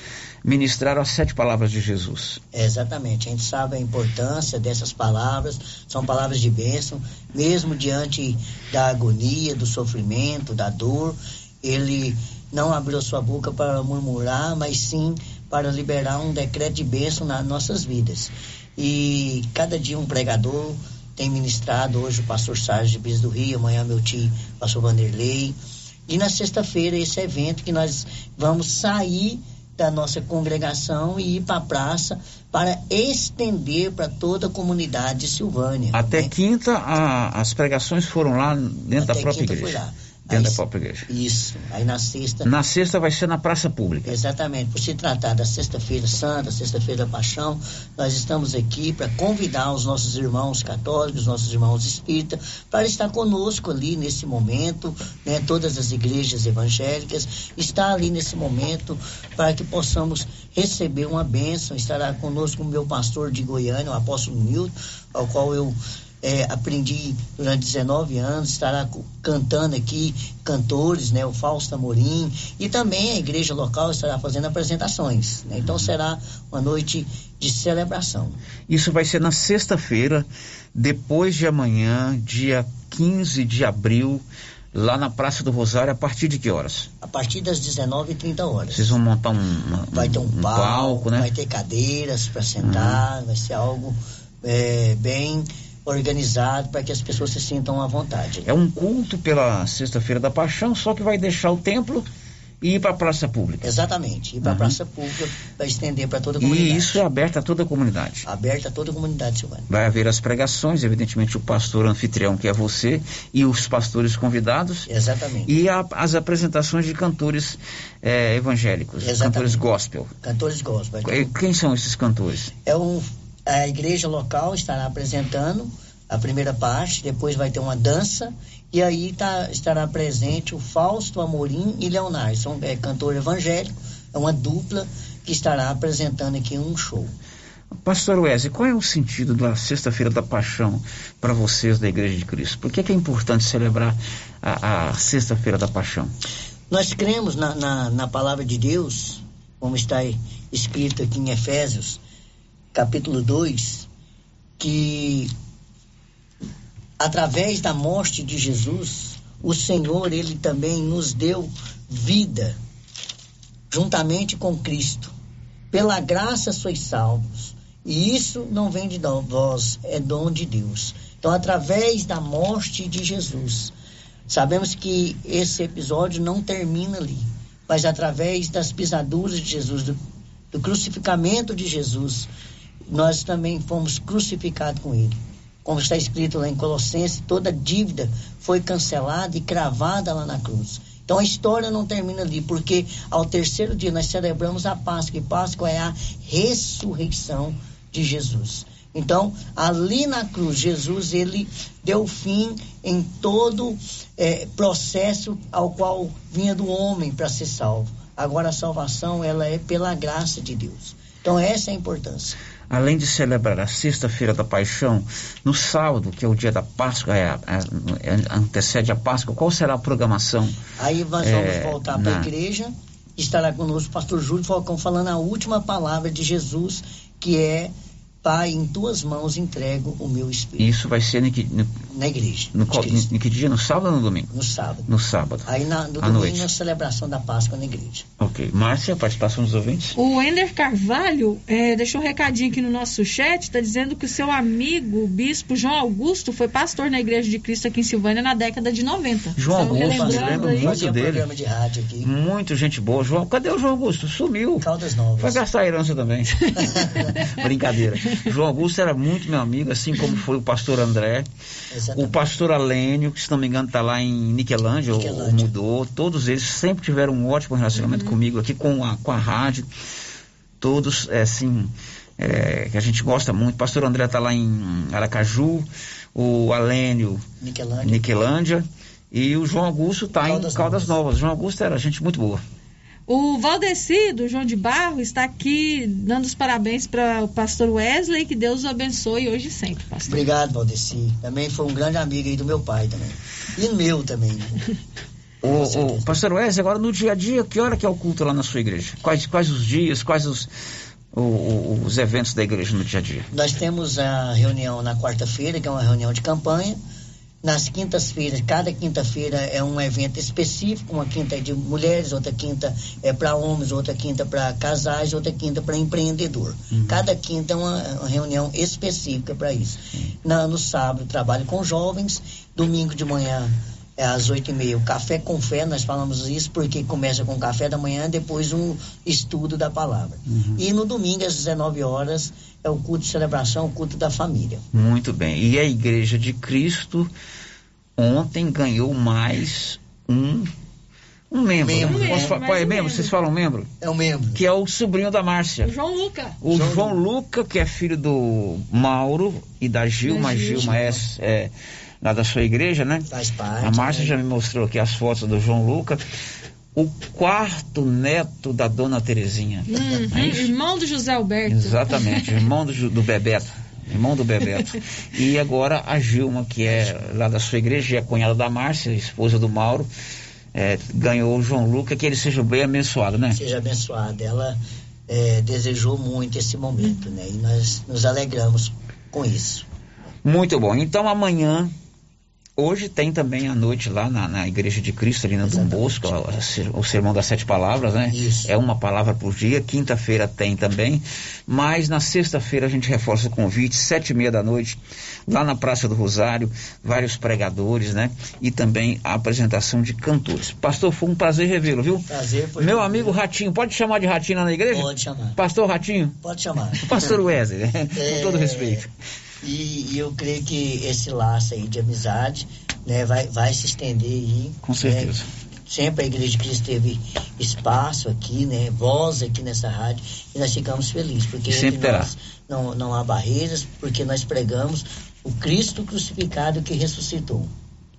ministraram as sete palavras de Jesus. Exatamente, a gente sabe a importância dessas palavras, são palavras de bênção, mesmo diante da agonia, do sofrimento, da dor, ele não abriu sua boca para murmurar, mas sim para liberar um decreto de bênção nas nossas vidas. E cada dia um pregador tem ministrado, hoje o pastor Sérgio de Bis do Rio, amanhã meu tio, pastor Vanderlei. E na sexta-feira, esse evento que nós vamos sair da nossa congregação e ir para a praça para estender para toda a comunidade de Silvânia. Até quinta, a- as pregações foram lá dentro da Até própria quinta igreja. foi lá. Dentro Aí- da própria igreja. Isso. Aí na sexta. Na sexta vai ser na praça pública. Exatamente. Por se tratar da Sexta-feira Santa, Sexta-feira da Paixão, nós estamos aqui para convidar os nossos irmãos católicos, nossos irmãos espíritas, para estar conosco ali nesse momento, né? Todas as igrejas evangélicas, estar ali nesse momento para que possamos receber uma bênção. Estará conosco o meu pastor de Goiânia, o apóstolo Milton, ao qual eu é, aprendi durante 19 anos, estará cantando aqui cantores, né, o Fausto Amorim, e também a igreja local estará fazendo apresentações. né? Então será uma noite de celebração. Isso vai ser na sexta-feira, depois de amanhã, dia 15 de abril, lá na Praça do Rosário, a partir de que horas? A partir das 19h30 horas. Vocês vão montar um, Vai ter um, um palco, palco, né? vai ter cadeiras para sentar, vai ser algo é, bem organizado para que as pessoas se sintam à vontade. É um culto pela Sexta-feira da Paixão, só que vai deixar o templo e ir para a praça pública. Exatamente. E para a Uhum. praça pública vai estender para toda a comunidade. E isso é aberto a toda a comunidade. Aberta a toda a comunidade, Silvana. Vai haver as pregações, evidentemente o pastor anfitrião, que é você, e os pastores convidados. Exatamente. E a- as apresentações de cantores eh, evangélicos, Exatamente. cantores gospel. Cantores gospel. Eh, Quem são esses cantores? É um, a igreja local estará apresentando a primeira parte, depois vai ter uma dança e aí tá, estará presente o Fausto Amorim e Leonardo. São é, cantor evangélico, é uma dupla que estará apresentando aqui um show. Pastor Wesley, qual é o sentido da Sexta-feira da Paixão para vocês da Igreja de Cristo? Por que, que é importante celebrar a, a Sexta-feira da Paixão? Nós cremos na, na, na palavra de Deus, como está escrito aqui em Efésios, capítulo 2, que através da morte de Jesus, o Senhor, ele também nos deu vida juntamente com Cristo. Pela graça sois salvos. E isso não vem de vós, é dom de Deus. Então, através da morte de Jesus, sabemos que esse episódio não termina ali, mas através das pisaduras de Jesus, do, do crucificamento de Jesus, nós também fomos crucificados com ele. Como está escrito lá em Colossenses, toda dívida foi cancelada e cravada lá na cruz. Então a história não termina ali, porque ao terceiro dia nós celebramos a Páscoa, e Páscoa é a ressurreição de Jesus. Então, ali na cruz, Jesus ele deu fim em todo eh, processo ao qual vinha do homem para ser salvo. Agora a salvação ela é pela graça de Deus. Então essa é a importância. Além de celebrar a Sexta-feira da Paixão, no sábado, que é o dia da Páscoa, é, é- antecede a Páscoa, qual será a programação? Aí nós É, vamos voltar para a na- igreja. Estará conosco o pastor Júlio Falcão falando a última palavra de Jesus, que é Pai, em tuas mãos entrego o meu espírito. Isso vai ser Na igreja. no qual- em- em que dia? No sábado ou no domingo? No sábado. No sábado. Aí na, no À domingo, noite. na celebração da Páscoa na igreja. Ok. Márcia, participação dos ouvintes? O Ender Carvalho eh, deixou um recadinho aqui no nosso chat, está dizendo que o seu amigo, o bispo João Augusto, foi pastor na Igreja de Cristo aqui em Silvânia na década de 90. João Estamos Augusto, lembro muito dele. programa de rádio aqui. Muito gente boa. João, cadê o João Augusto? Sumiu. Caldas Novas. Vai gastar a herança também. (laughs) Brincadeira. João Augusto era muito meu amigo, assim como foi o pastor André. O pastor Alênio, que se não me engano está lá em Niquelândia, ou- ou mudou. Todos eles sempre tiveram um ótimo relacionamento comigo aqui com a, com a rádio. Todos, é, assim, é, que a gente gosta muito. O pastor André está lá em Aracaju, o Alênio Niquelândia. Niquelândia. E o João Augusto está em Caldas Caldas Novas. João Augusto era gente muito boa. O Valdeci, do João de Barro, está aqui dando os parabéns para o pastor Wesley, que Deus o abençoe hoje e sempre, pastor. Obrigado, Valdeci. Também foi um grande amigo aí do meu pai também. E meu também. O, o pastor Wesley, agora no dia a dia, que hora que é o culto lá na sua igreja? Quais, quais os dias, quais os, o- o- os eventos da igreja no dia a dia? Nós temos a reunião na quarta-feira, que é uma reunião de campanha. Nas quintas-feiras, cada quinta-feira é um evento específico. Uma quinta é de mulheres, outra quinta é para homens, outra quinta para casais, outra quinta para empreendedor. Cada quinta é uma, uma reunião específica para isso. Na- no sábado, trabalho com jovens. Domingo de manhã, é às oito e meia, o café com fé. Nós falamos isso porque começa com o café da manhã, depois um estudo da palavra. E no domingo, às 19 horas, é o culto de celebração, o culto da família. Muito bem. E a igreja de Cristo ontem ganhou mais um um membro. Membro, Posso é. fa- Mais qual é um membro? membro. Vocês falam membro? É um membro. Que é o sobrinho da Márcia. João Luca. O João, Luca, que é filho do Mauro e da Gilma. A Gilma. Gilma é, é lá da sua igreja, né? Faz parte. A Márcia né? já me mostrou aqui as fotos do João Luca. O quarto neto da dona Terezinha. Uhum, Não é irmão do José Alberto. Exatamente, irmão do, do Bebeto. Irmão do Bebeto. (laughs) E agora a Gilma, que é lá da sua igreja, e é cunhada da Márcia, esposa do Mauro, é, ganhou o João Luca, que ele seja bem abençoado, né? Seja abençoada. Ela é, desejou muito esse momento, né? E nós nos alegramos com isso. Muito bom. Então amanhã, hoje tem também à noite lá na, na Igreja de Cristo, ali na Dom Bosco, o, ser- o Sermão das Sete Palavras, né? É uma palavra por dia. Quinta-feira tem também. Mas na sexta-feira a gente reforça o convite, sete e meia da noite, lá na Praça do Rosário, vários pregadores, né? E também a apresentação de cantores. Pastor, foi um prazer revê-lo, viu? Prazer foi Meu amigo Ratinho, pode chamar de Ratinho lá na igreja? Pode chamar. Pastor Ratinho? Pode chamar. (laughs) Pastor Wesley, né? É, com todo respeito. E, e eu creio que esse laço aí de amizade né, vai, vai se estender aí. Com certeza. né? Sempre a Igreja de Cristo teve espaço aqui, né? Voz aqui nessa rádio. E nós ficamos felizes. Porque sempre terá. não, não há barreiras, porque nós pregamos o Cristo crucificado que ressuscitou.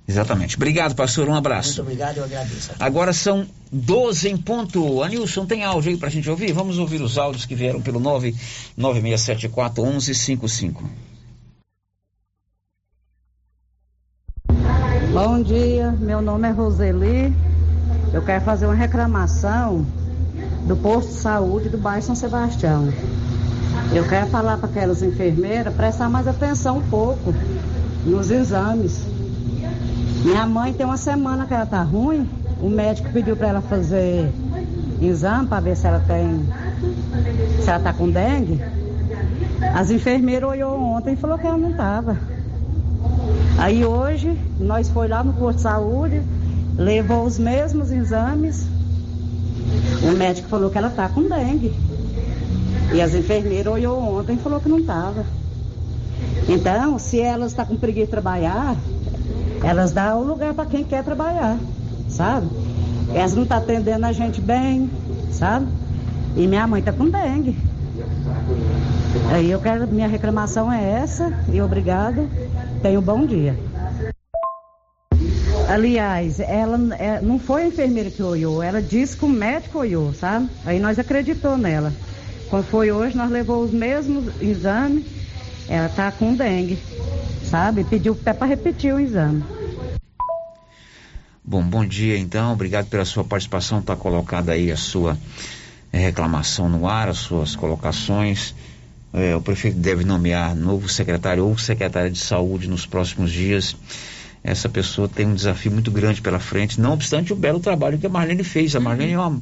Exatamente. Obrigado, pastor. Um abraço. Muito obrigado, eu agradeço. Agora são 12 em ponto. Anilson, tem áudio aí pra gente ouvir? Vamos ouvir os áudios que vieram pelo 99674 1155. Bom dia, meu nome é Roseli. Eu quero fazer uma reclamação do posto de saúde do bairro São Sebastião. Eu quero falar para aquelas enfermeiras prestar mais atenção um pouco nos exames. Minha mãe tem uma semana que ela tá ruim. O médico pediu para ela fazer exame para ver se ela tem se ela tá com dengue. As enfermeiras olhou ontem e falou que ela não tava. Aí hoje nós foi lá no posto de saúde, levou os mesmos exames. O médico falou que ela tá com dengue. E as enfermeiras olhou ontem e falou que não tava. Então, se elas estão com preguiça de trabalhar, elas dão o lugar para quem quer trabalhar, sabe? Elas não estão atendendo a gente bem, sabe? E minha mãe tá com dengue. Aí eu quero, minha reclamação é essa, e obrigado. Tenha um bom dia. Aliás, ela é, não foi a enfermeira que olhou, ela disse que o médico olhou, sabe? Aí nós acreditou nela. Quando foi hoje, nós levou os mesmos exames, ela tá com dengue, sabe? Pediu para repetir o exame. Bom, bom dia então. Obrigado pela sua participação. Está colocada aí a sua eh, reclamação no ar, as suas colocações. Eh, o prefeito deve nomear novo secretário ou secretária de saúde nos próximos dias. Essa pessoa tem um desafio muito grande pela frente, não obstante o belo trabalho que a Marlene fez. A Marlene é, uma-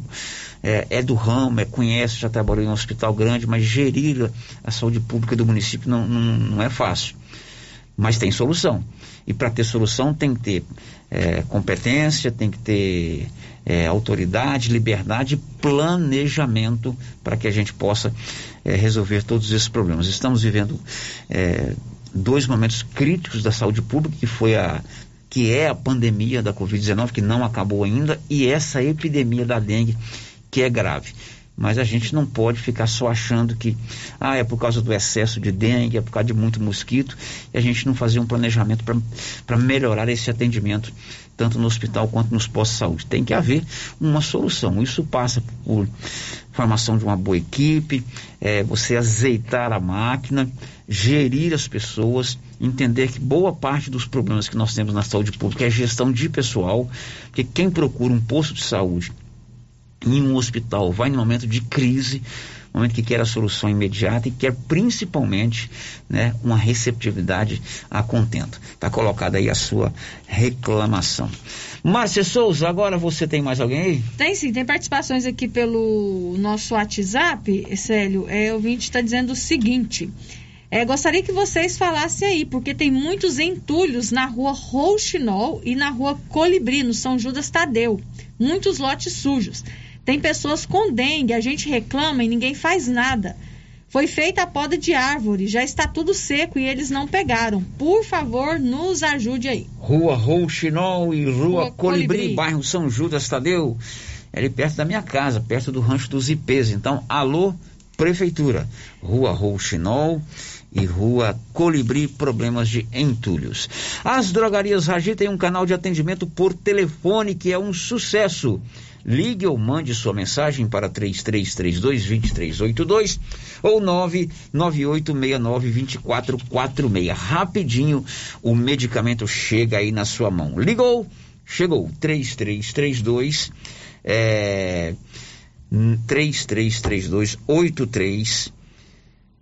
é- é do ramo, é, conhece, já trabalhou em um hospital grande, mas gerir a saúde pública do município não, não, não é fácil. Mas tem solução. E para ter solução tem que ter é, competência, tem que ter é, autoridade, liberdade planejamento para que a gente possa é, resolver todos esses problemas. Estamos vivendo é, dois momentos críticos da saúde pública, que foi a que é a pandemia da Covid-19, que não acabou ainda, e essa epidemia da dengue, que é grave. Mas a gente não pode ficar só achando que ah, é por causa do excesso de dengue, é por causa de muito mosquito, e a gente não fazer um planejamento para melhorar esse atendimento, tanto no hospital quanto nos postos de saúde. Tem que haver uma solução. Isso passa por formação de uma boa equipe, é, você azeitar a máquina, gerir as pessoas, entender que boa parte dos problemas que nós temos na saúde pública é gestão de pessoal, porque quem procura um posto de saúde em um hospital vai no momento de crise, momento que quer a solução imediata e quer principalmente né, uma receptividade a contento. Está colocada aí a sua reclamação. Márcia Souza, agora você tem mais alguém aí? Tem sim, tem participações aqui pelo nosso WhatsApp, Célio. É, o ouvinte está dizendo o seguinte. É, gostaria que vocês falassem aí, porque tem muitos entulhos na rua Rouxinol e na rua Colibri, no São Judas Tadeu. Muitos lotes sujos. Tem pessoas com dengue, a gente reclama e ninguém faz nada. Foi feita a poda de árvore, já está tudo seco e eles não pegaram. Por favor, nos ajude aí. Rua Rouxinol e Rua, Rua Colibri, Colibri. bairro São Judas Tadeu. É ali perto da minha casa, perto do rancho dos Ipês. Então, alô, prefeitura. Rua Rouxinol e Rua Colibri, problemas de entulhos. As drogarias Ragi têm um canal de atendimento por telefone que é um sucesso. Ligue ou mande sua mensagem para 3332-2382 ou 99869-2446. Rapidinho o medicamento chega aí na sua mão. Ligou? Chegou. 3332 é, 3332-83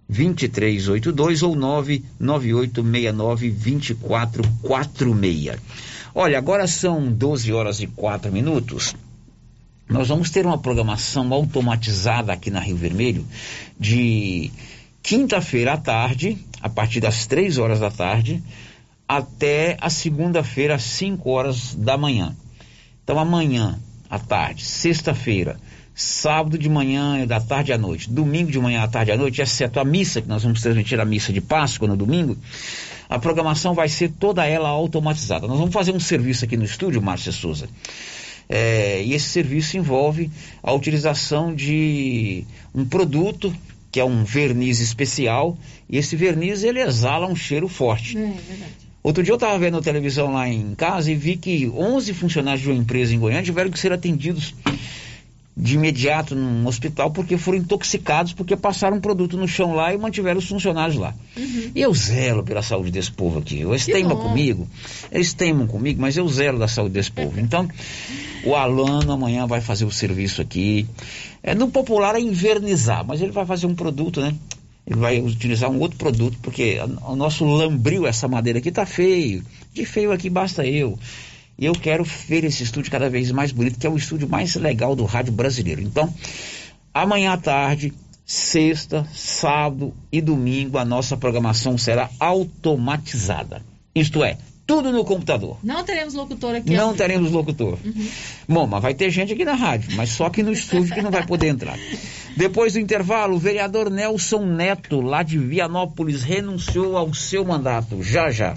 2382 ou 99869-2446. Olha, agora são 12 horas e 4 minutos. Nós vamos ter uma programação automatizada aqui na Rio Vermelho de quinta-feira à tarde, a partir das 3 horas da tarde, até a segunda-feira às 5 horas da manhã. Então amanhã à tarde, sexta-feira, sábado de manhã, da tarde à noite, domingo de manhã à tarde à noite, exceto a missa, que nós vamos transmitir a missa de Páscoa no domingo, a programação vai ser toda ela automatizada. Nós vamos fazer um serviço aqui no estúdio, Márcia Souza. É, e esse serviço envolve a utilização de um produto que é um verniz especial e esse verniz ele exala um cheiro forte. É. Outro dia eu estava vendo a televisão lá em casa e vi que 11 funcionários de uma empresa em Goiânia tiveram que ser atendidos de imediato num hospital porque foram intoxicados porque passaram um produto no chão lá e mantiveram os funcionários lá. E eu zelo pela saúde desse povo aqui. Eles teimam comigo, eles teimam comigo, mas eu zelo da saúde desse povo. Então, o Alano amanhã vai fazer o serviço aqui. É, no popular é invernizar, mas ele vai fazer um produto, né? Ele vai utilizar um outro produto, porque o nosso lambril, essa madeira aqui, tá feio. De feio aqui basta eu. E eu quero ver esse estúdio cada vez mais bonito, que é o estúdio mais legal do rádio brasileiro. Então, amanhã à tarde, sexta, sábado e domingo, a nossa programação será automatizada. Isto é, tudo no computador. Não teremos locutor aqui. Não amanhã. teremos locutor. Bom, mas vai ter gente aqui na rádio, mas só aqui no estúdio que não vai poder entrar. Depois do intervalo, o vereador Nelson Neto, lá de Vianópolis, renunciou ao seu mandato. Já, já.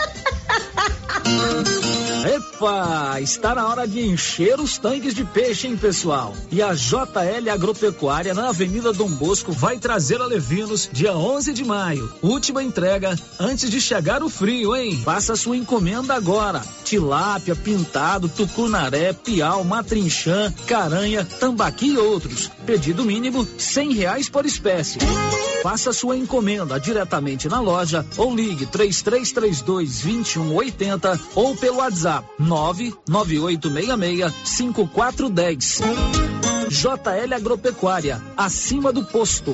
Epa, está na hora de encher os tanques de peixe, hein, pessoal? E a JL Agropecuária na Avenida Dom Bosco vai trazer a Levinos dia 11 de maio. Última entrega antes de chegar o frio, hein? Faça sua encomenda agora. Tilápia, pintado, tucunaré, piau, matrinchã, caranha, tambaqui e outros. Pedido mínimo cem reais por espécie. Faça sua encomenda diretamente na loja ou ligue 3332 2180 ou pelo WhatsApp 99866 5410. JL Agropecuária, acima do posto.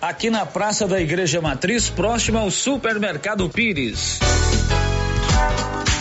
aqui na Praça da Igreja Matriz, próximo ao Supermercado Pires.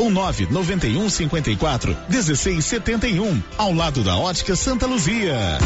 ou 991 54 1671, ao lado da Ótica Santa Luzia.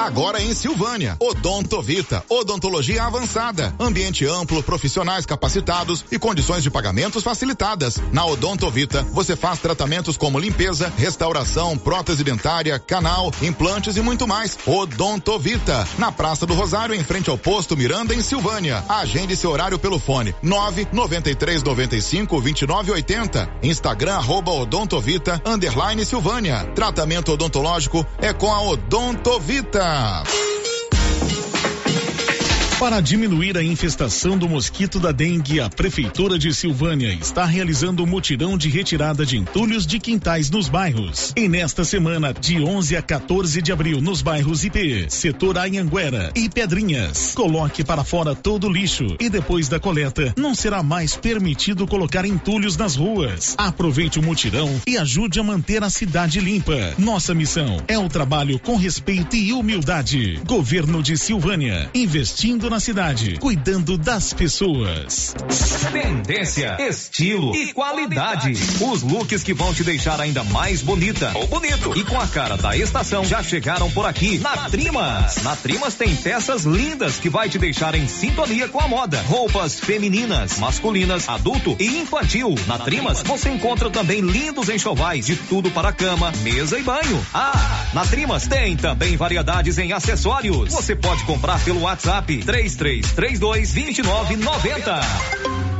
Agora em Silvânia, Odontovita, odontologia avançada, ambiente amplo, profissionais capacitados e condições de pagamentos facilitadas. Na Odontovita, você faz tratamentos como limpeza, restauração, prótese dentária, canal, implantes e muito mais. Odontovita, na Praça do Rosário, em frente ao posto Miranda, em Silvânia. Agende seu horário pelo fone 993 95 29 80. Instagram arroba Odontovita underline Silvânia. Tratamento odontológico é com a Odontovita. up. Para diminuir a infestação do mosquito da dengue, a Prefeitura de Silvânia está realizando um mutirão de retirada de entulhos de quintais nos bairros. E nesta semana, de 11 a 14 de abril, nos bairros IP, Setor Anhanguera e Pedrinhas. Coloque para fora todo o lixo e depois da coleta, não será mais permitido colocar entulhos nas ruas. Aproveite o mutirão e ajude a manter a cidade limpa. Nossa missão é o trabalho com respeito e humildade. Governo de Silvânia, investindo na cidade, cuidando das pessoas. Tendência, estilo e qualidade. Os looks que vão te deixar ainda mais bonita ou bonito e com a cara da estação já chegaram por aqui na Trimas. Na Trimas tem peças lindas que vai te deixar em sintonia com a moda. Roupas femininas, masculinas, adulto e infantil. Na Trimas você encontra também lindos enxovais de tudo para cama, mesa e banho. Ah, na Trimas tem também variedades em acessórios. Você pode comprar pelo WhatsApp 3332 2990.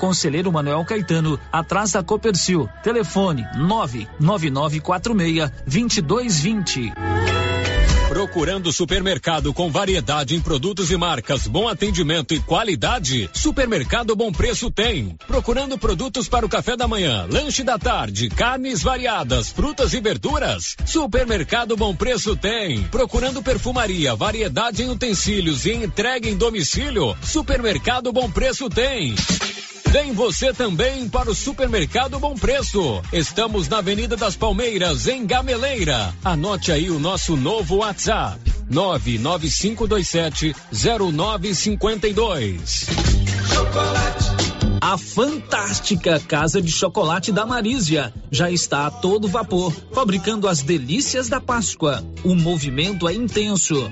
Conselheiro Manuel Caetano, atrás da Copercil. Telefone 99946 2220. Procurando supermercado com variedade em produtos e marcas, bom atendimento e qualidade? Supermercado Bom Preço tem. Procurando produtos para o café da manhã, lanche da tarde, carnes variadas, frutas e verduras? Supermercado Bom Preço tem. Procurando perfumaria, variedade em utensílios e entrega em domicílio? Supermercado Bom Preço tem. Vem você também para o Supermercado Bom Preço. Estamos na Avenida das Palmeiras, em Gameleira. Anote aí o nosso novo WhatsApp: 99527 0952. Chocolate. A fantástica Casa de Chocolate da Marísia já está a todo vapor, fabricando as delícias da Páscoa. O movimento é intenso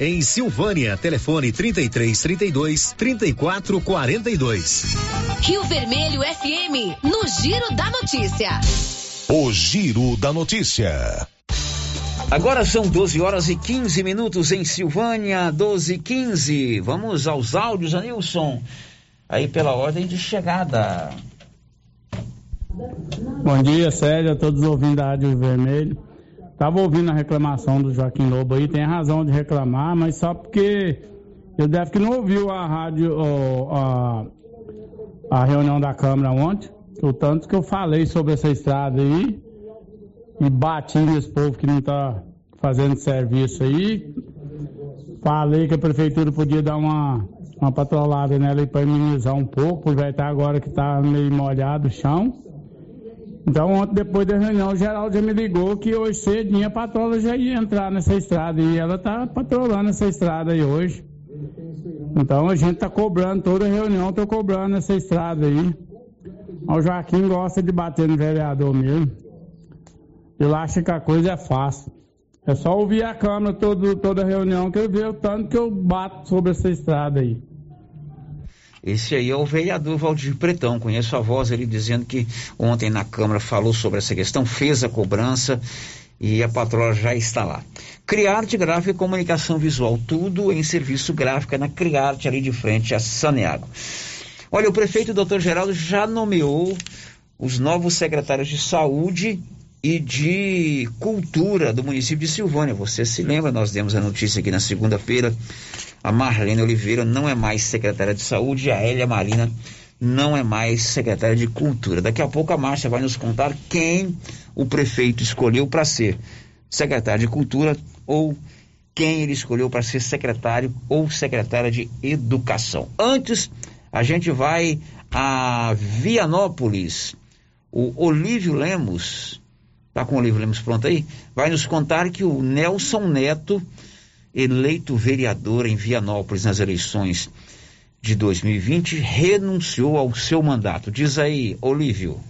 em Silvânia. Telefone 33 32 34 42. Rio Vermelho FM, no Giro da Notícia. O Giro da Notícia. Agora são 12 horas e 15 minutos em Silvânia, 12 e 15. Vamos aos áudios, Anilson. Aí pela ordem de chegada. Bom dia, Célia, todos ouvindo da Rádio Vermelho. Tava ouvindo a reclamação do Joaquim Lobo aí, tem razão de reclamar, mas só porque ele deve que não ouviu a rádio, a, a reunião da Câmara ontem, o tanto que eu falei sobre essa estrada aí, e bati nesse povo que não tá fazendo serviço aí. Falei que a prefeitura podia dar uma, uma patrolada nela para minimizar um pouco, aproveitar agora que tá meio molhado o chão. Então, ontem, depois da reunião, o Geraldo me ligou que hoje cedinho a patrola já ia entrar nessa estrada e ela está patrolando essa estrada aí hoje. Então, a gente está cobrando, toda reunião estou cobrando essa estrada aí. O Joaquim gosta de bater no vereador mesmo. Ele acha que a coisa é fácil. É só ouvir a Câmara todo, toda reunião que eu vejo o tanto que eu bato sobre essa estrada aí. Esse aí é o vereador Valdir Pretão. Conheço a voz ele dizendo que ontem na Câmara falou sobre essa questão, fez a cobrança e a patroa já está lá. Criarte Gráfica e Comunicação Visual, tudo em serviço gráfico é na Criarte ali de frente a Saneago. Olha, o prefeito Dr. Geraldo já nomeou os novos secretários de saúde e de cultura do município de Silvânia. Você se lembra, nós demos a notícia aqui na segunda-feira a Marlene Oliveira não é mais secretária de saúde, a Elia Marina não é mais secretária de cultura. Daqui a pouco a Márcia vai nos contar quem o prefeito escolheu para ser secretário de cultura ou quem ele escolheu para ser secretário ou secretária de educação. Antes, a gente vai a Vianópolis. O Olívio Lemos, tá com o Olívio Lemos pronto aí? Vai nos contar que o Nelson Neto eleito vereador em Vianópolis nas eleições de 2020, renunciou ao seu mandato. Diz aí, Olívio.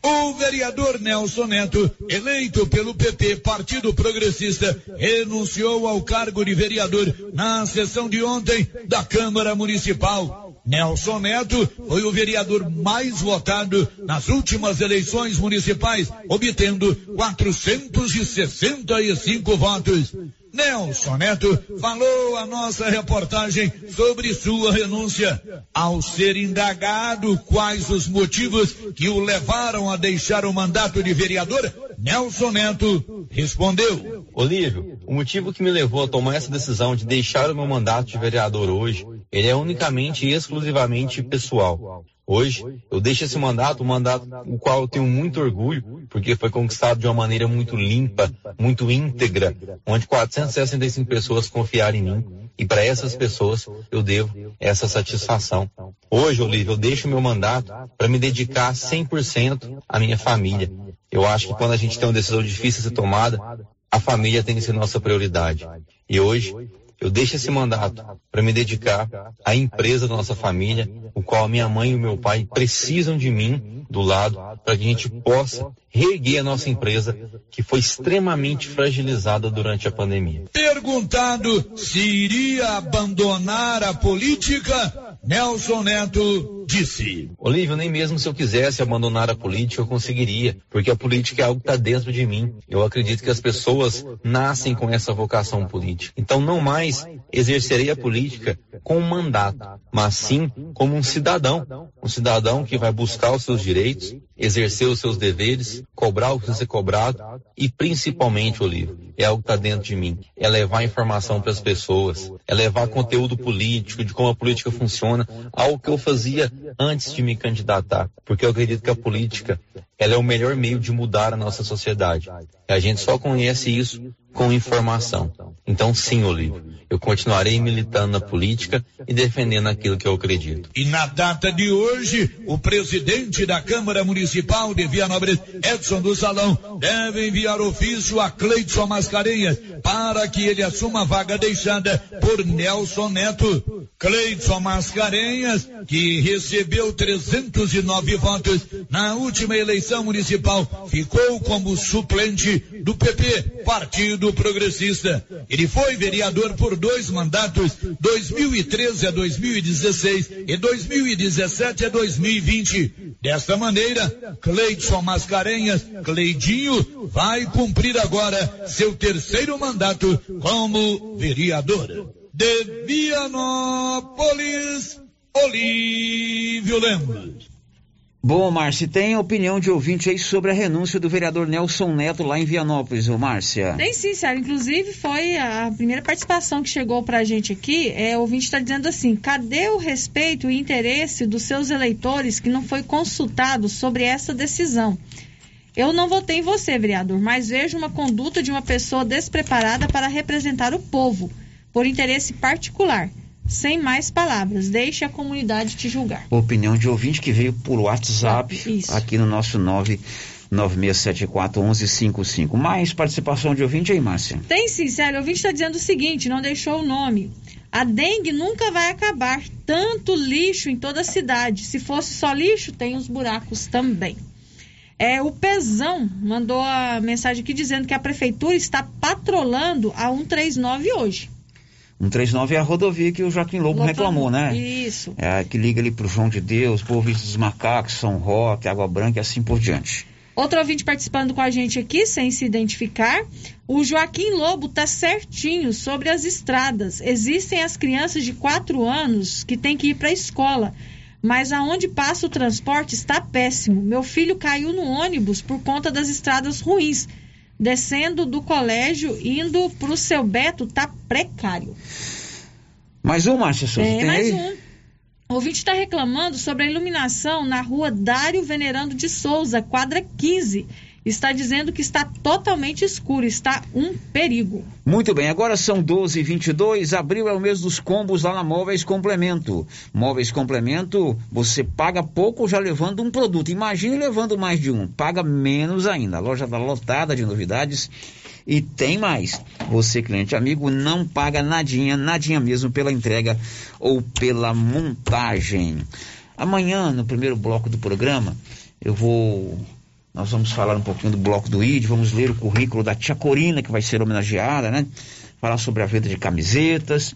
O vereador Nelson Neto, eleito pelo PP, Partido Progressista, renunciou ao cargo de vereador na sessão de ontem da Câmara Municipal. Nelson Neto foi o vereador mais votado nas últimas eleições municipais, obtendo 465 votos. Nelson Neto falou a nossa reportagem sobre sua renúncia. Ao ser indagado quais os motivos que o levaram a deixar o mandato de vereador, Nelson Neto respondeu. Olívio, o motivo que me levou a tomar essa decisão de deixar o meu mandato de vereador hoje, ele é unicamente e exclusivamente pessoal. Hoje, eu deixo esse mandato, um mandato o qual eu tenho muito orgulho, porque foi conquistado de uma maneira muito limpa, muito íntegra, onde 465 pessoas confiaram em mim. E para essas pessoas eu devo essa satisfação. Hoje, Olívio, eu deixo meu mandato para me dedicar 100% à minha família. Eu acho que quando a gente tem uma decisão difícil a ser tomada, a família tem que ser nossa prioridade. E hoje, eu deixo esse mandato para me dedicar à empresa da nossa família, o qual a minha mãe e o meu pai precisam de mim do lado para que a gente possa reerguer a nossa empresa que foi extremamente fragilizada durante a pandemia. Perguntado se iria abandonar a política, Nelson Neto disse. Olívio, nem mesmo se eu quisesse abandonar a política eu conseguiria, porque a política é algo que está dentro de mim. Eu acredito que as pessoas nascem com essa vocação política. Então não mais exercerei a política com um mandato, mas sim como um cidadão. Um cidadão que vai buscar os seus direitos, exercer os seus deveres, cobrar o que ser cobrado e principalmente, Olívio, é algo que está dentro de mim. É levar informação para as pessoas, é levar conteúdo político, de como a política funciona, algo que eu fazia antes de me candidatar. Porque eu acredito que a política, ela é o melhor meio de mudar a nossa sociedade. E a gente só conhece isso com informação. Então sim, Olívio, eu continuarei militando na política e defendendo aquilo que eu acredito. E na data de hoje, o presidente da Câmara Municipal de Vianópolis, Edson do Salão, deve enviar ofício a Cleidson Mascarenhas para que ele assuma a vaga deixada por Nelson Neto. Cleidson Mascarenhas, que recebeu 309 votos na última eleição municipal, ficou como suplente do PP, Partido Progressista. Ele foi vereador por dois mandatos, 2013 a 2016 e 2017 a 2020. Desta maneira, Cleidson Mascarenhas, Cleidinho, vai cumprir agora seu terceiro mandato como vereador. De Vianópolis, Olívio Lemos. Bom, Márcia, tem opinião de ouvinte aí sobre a renúncia do vereador Nelson Neto lá em Vianópolis, Márcia? Tem sim, Sérgio. Inclusive, foi a primeira participação que chegou pra gente aqui. É, o ouvinte está dizendo assim: cadê o respeito e interesse dos seus eleitores que não foi consultado sobre essa decisão? Eu não votei em você, vereador, mas vejo uma conduta de uma pessoa despreparada para representar o povo por interesse particular. Sem mais palavras, deixe a comunidade te julgar. Opinião de ouvinte que veio por WhatsApp, Isso. aqui no nosso 996741155. Mais participação de ouvinte aí, Márcia? Tem sim, sério. O ouvinte está dizendo o seguinte: não deixou o nome. A dengue nunca vai acabar. Tanto lixo em toda a cidade. Se fosse só lixo, tem os buracos também. É, o Pezão mandou a mensagem aqui dizendo que a prefeitura está patrolando a 139 hoje. 139 é a rodovia que o Joaquim Lobo reclamou, né? Isso. É, que liga ali pro João de Deus, Povo dos Macacos, São Roque, Água Branca e assim por diante. Outro ouvinte participando com a gente aqui, sem se identificar. O Joaquim Lobo tá certinho sobre as estradas. Existem as crianças de 4 anos que têm que ir para a escola. Mas aonde passa o transporte está péssimo. Meu filho caiu no ônibus por conta das estradas ruins. Descendo do colégio, indo para o seu Beto, tá precário. Mais um, Márcia Souza, É, mais aí? um. O ouvinte está reclamando sobre a iluminação na rua Dário Venerando de Souza, quadra 15. Está dizendo que está totalmente escuro, está um perigo. Muito bem, agora são 12 e 22 abril é o mês dos combos lá na Móveis Complemento. Móveis Complemento, você paga pouco já levando um produto. Imagine levando mais de um, paga menos ainda. A loja está lotada de novidades e tem mais. Você, cliente amigo, não paga nadinha, nadinha mesmo pela entrega ou pela montagem. Amanhã, no primeiro bloco do programa, eu vou nós vamos falar um pouquinho do bloco do ID, vamos ler o currículo da Tia Corina, que vai ser homenageada, né? Falar sobre a venda de camisetas.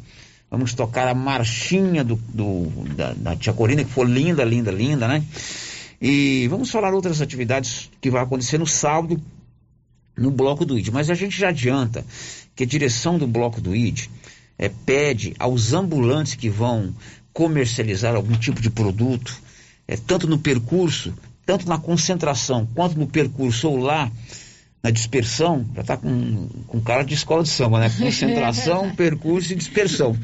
Vamos tocar a marchinha do, do- da, da Tia Corina, que foi linda, linda, linda, né? E vamos falar outras atividades que vai acontecer no sábado no bloco do ID. Mas a gente já adianta que a direção do bloco do ID eh, pede aos ambulantes que vão comercializar algum tipo de produto, eh, tanto no percurso, tanto na concentração quanto no percurso ou lá na dispersão, já está com, com cara de escola de samba, né? (laughs) Concentração, percurso e dispersão.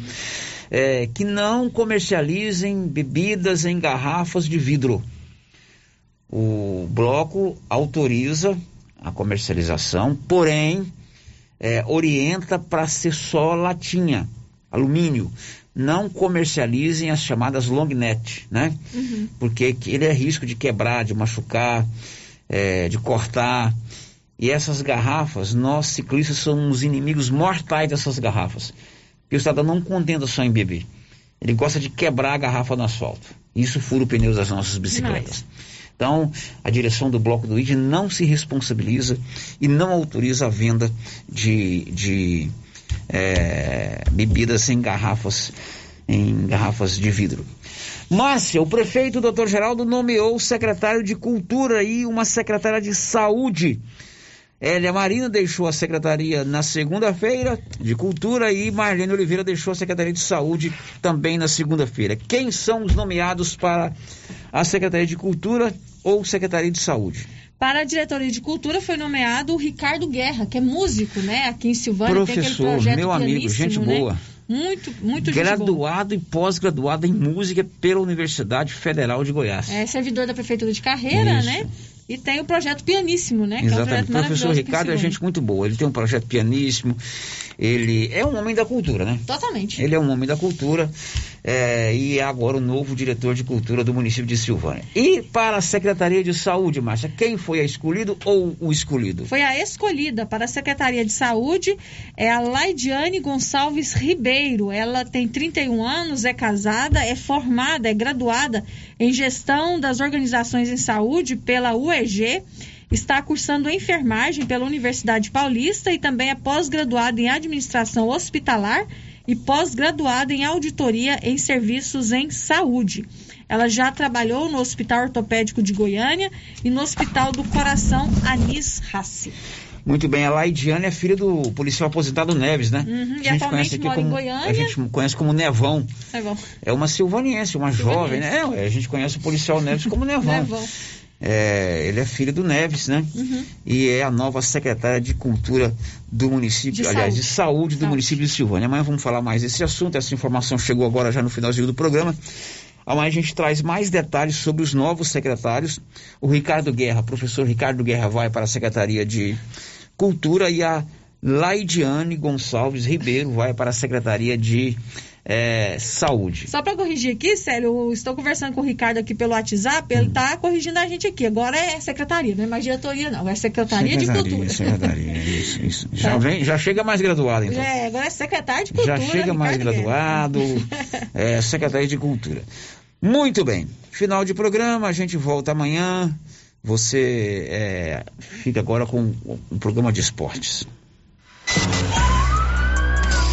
é, que não comercializem bebidas em garrafas de vidro. O bloco autoriza a comercialização, porém é, orienta para ser só latinha, alumínio. Não comercializem as chamadas long net, né? Uhum. Porque ele é risco de quebrar, de machucar, é, de cortar. E essas garrafas, nós ciclistas somos inimigos mortais dessas garrafas. Porque o cidadão não contenta só em beber. Ele gosta de quebrar a garrafa no asfalto. Isso fura o pneu das nossas bicicletas. Então, a direção do Bloco do ID não se responsabiliza e não autoriza a venda de, de é, bebidas em garrafas, em garrafas de vidro. Márcia, o prefeito Dr. Geraldo nomeou o secretário de Cultura e uma secretária de Saúde. Elia Marina deixou a secretaria na segunda-feira de Cultura e Marlene Oliveira deixou a secretaria de Saúde também na segunda-feira. Quem são os nomeados para a secretaria de Cultura ou secretaria de Saúde? Para a diretoria de cultura foi nomeado o Ricardo Guerra, que é músico, né? Aqui em Silvânia tem aquele Professor, projeto meu amigo, gente né? boa. Muito, muito. Graduado e pós-graduado em música pela Universidade Federal de Goiás. É servidor da prefeitura de carreira, Isso. né? E tem o projeto pianíssimo, né? Que é um Exatamente. O professor Ricardo é gente muito boa. Ele tem um projeto pianíssimo. Ele é um homem da cultura, né? Totalmente. Ele é um homem da cultura é, e é agora o novo diretor de cultura do município de Silvânia. E para a Secretaria de Saúde, Márcia, quem foi a escolhido ou o escolhido? Foi a escolhida para a Secretaria de Saúde, é a Laidiane Gonçalves Ribeiro. Ela tem 31 anos, é casada, é formada, é graduada em gestão das organizações em saúde pela UEG, está cursando enfermagem pela Universidade Paulista e também é pós-graduada em administração hospitalar e pós-graduada em auditoria em serviços em saúde. Ela já trabalhou no Hospital Ortopédico de Goiânia e no Hospital do Coração Anis Rassi. Muito bem, a Laidiane é filha do policial aposentado Neves, né? Uhum, a gente conhece aqui como a gente conhece como Nevão. É bom. É uma silvaniense, uma jovem, né? É, a gente conhece o policial Neves como Nevão. Nevão. É, ele é filho do Neves, né? Uhum. E é a nova secretária de Cultura do município, De aliás, saúde. de saúde do Saúde. município de Silvânia. Amanhã vamos falar mais desse assunto. Essa informação chegou agora já no finalzinho do programa. Amanhã a gente traz mais detalhes sobre os novos secretários. O Ricardo Guerra, professor Ricardo Guerra, vai para a Secretaria de Cultura e a Laidiane Gonçalves Ribeiro vai para a Secretaria de eh, Saúde. Só para corrigir aqui, Célio, eu estou conversando com o Ricardo aqui pelo WhatsApp, ele está corrigindo a gente aqui. Agora é secretaria, não é mais diretoria, não. É secretaria, de cultura. Secretaria, (laughs) isso, isso. Já, Tá. vem, já chega mais graduado, então. É, agora é secretário de cultura. Já chega mais Ricardo Guerra. graduado, é, Secretaria de Cultura. Muito bem, final de programa, a gente volta amanhã. Você é, fica agora com um programa de esportes.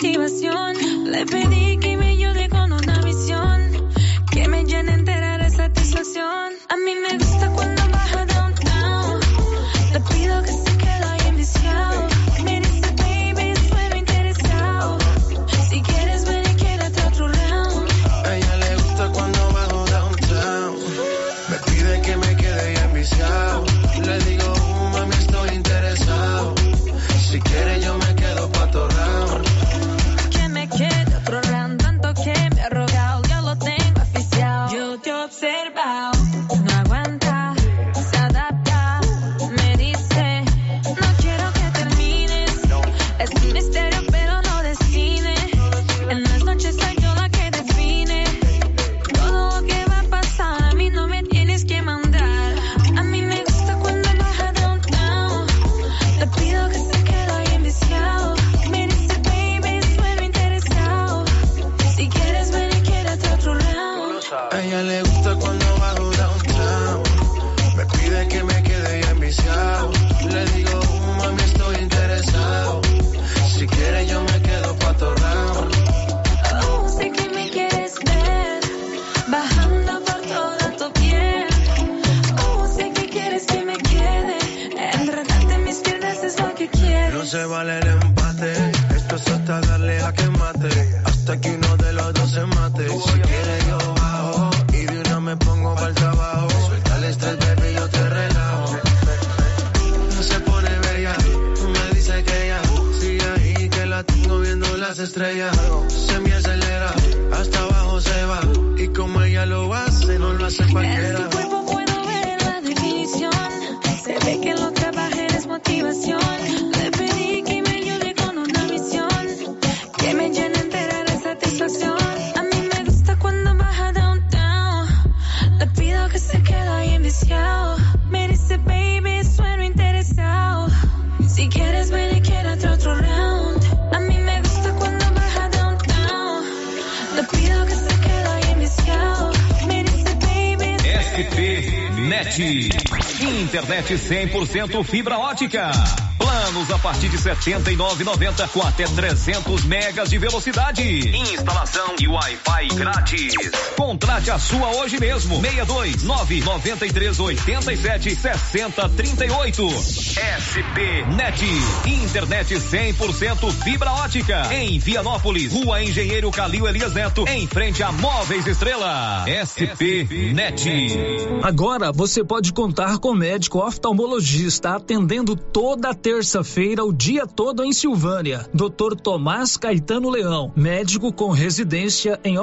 Le pedí que me ayude con una visión. Que me llene entera de satisfacción. A mí me gusta Internet 100% fibra ótica. Planos a partir de R$ 79,90 com até 300 megas de velocidade. Instalação e Wi-Fi grátis. Contrate a sua hoje mesmo. 62 993 87 60 38. SP Net. Internet 100% fibra ótica. Em Vianópolis, Rua Engenheiro Calil Elias Neto, em frente a Móveis Estrela. SP Net. Agora você pode contar com médico oftalmologista atendendo toda terça-feira o dia todo em Silvânia. Dr. Tomás Caetano Leão, médico com residência em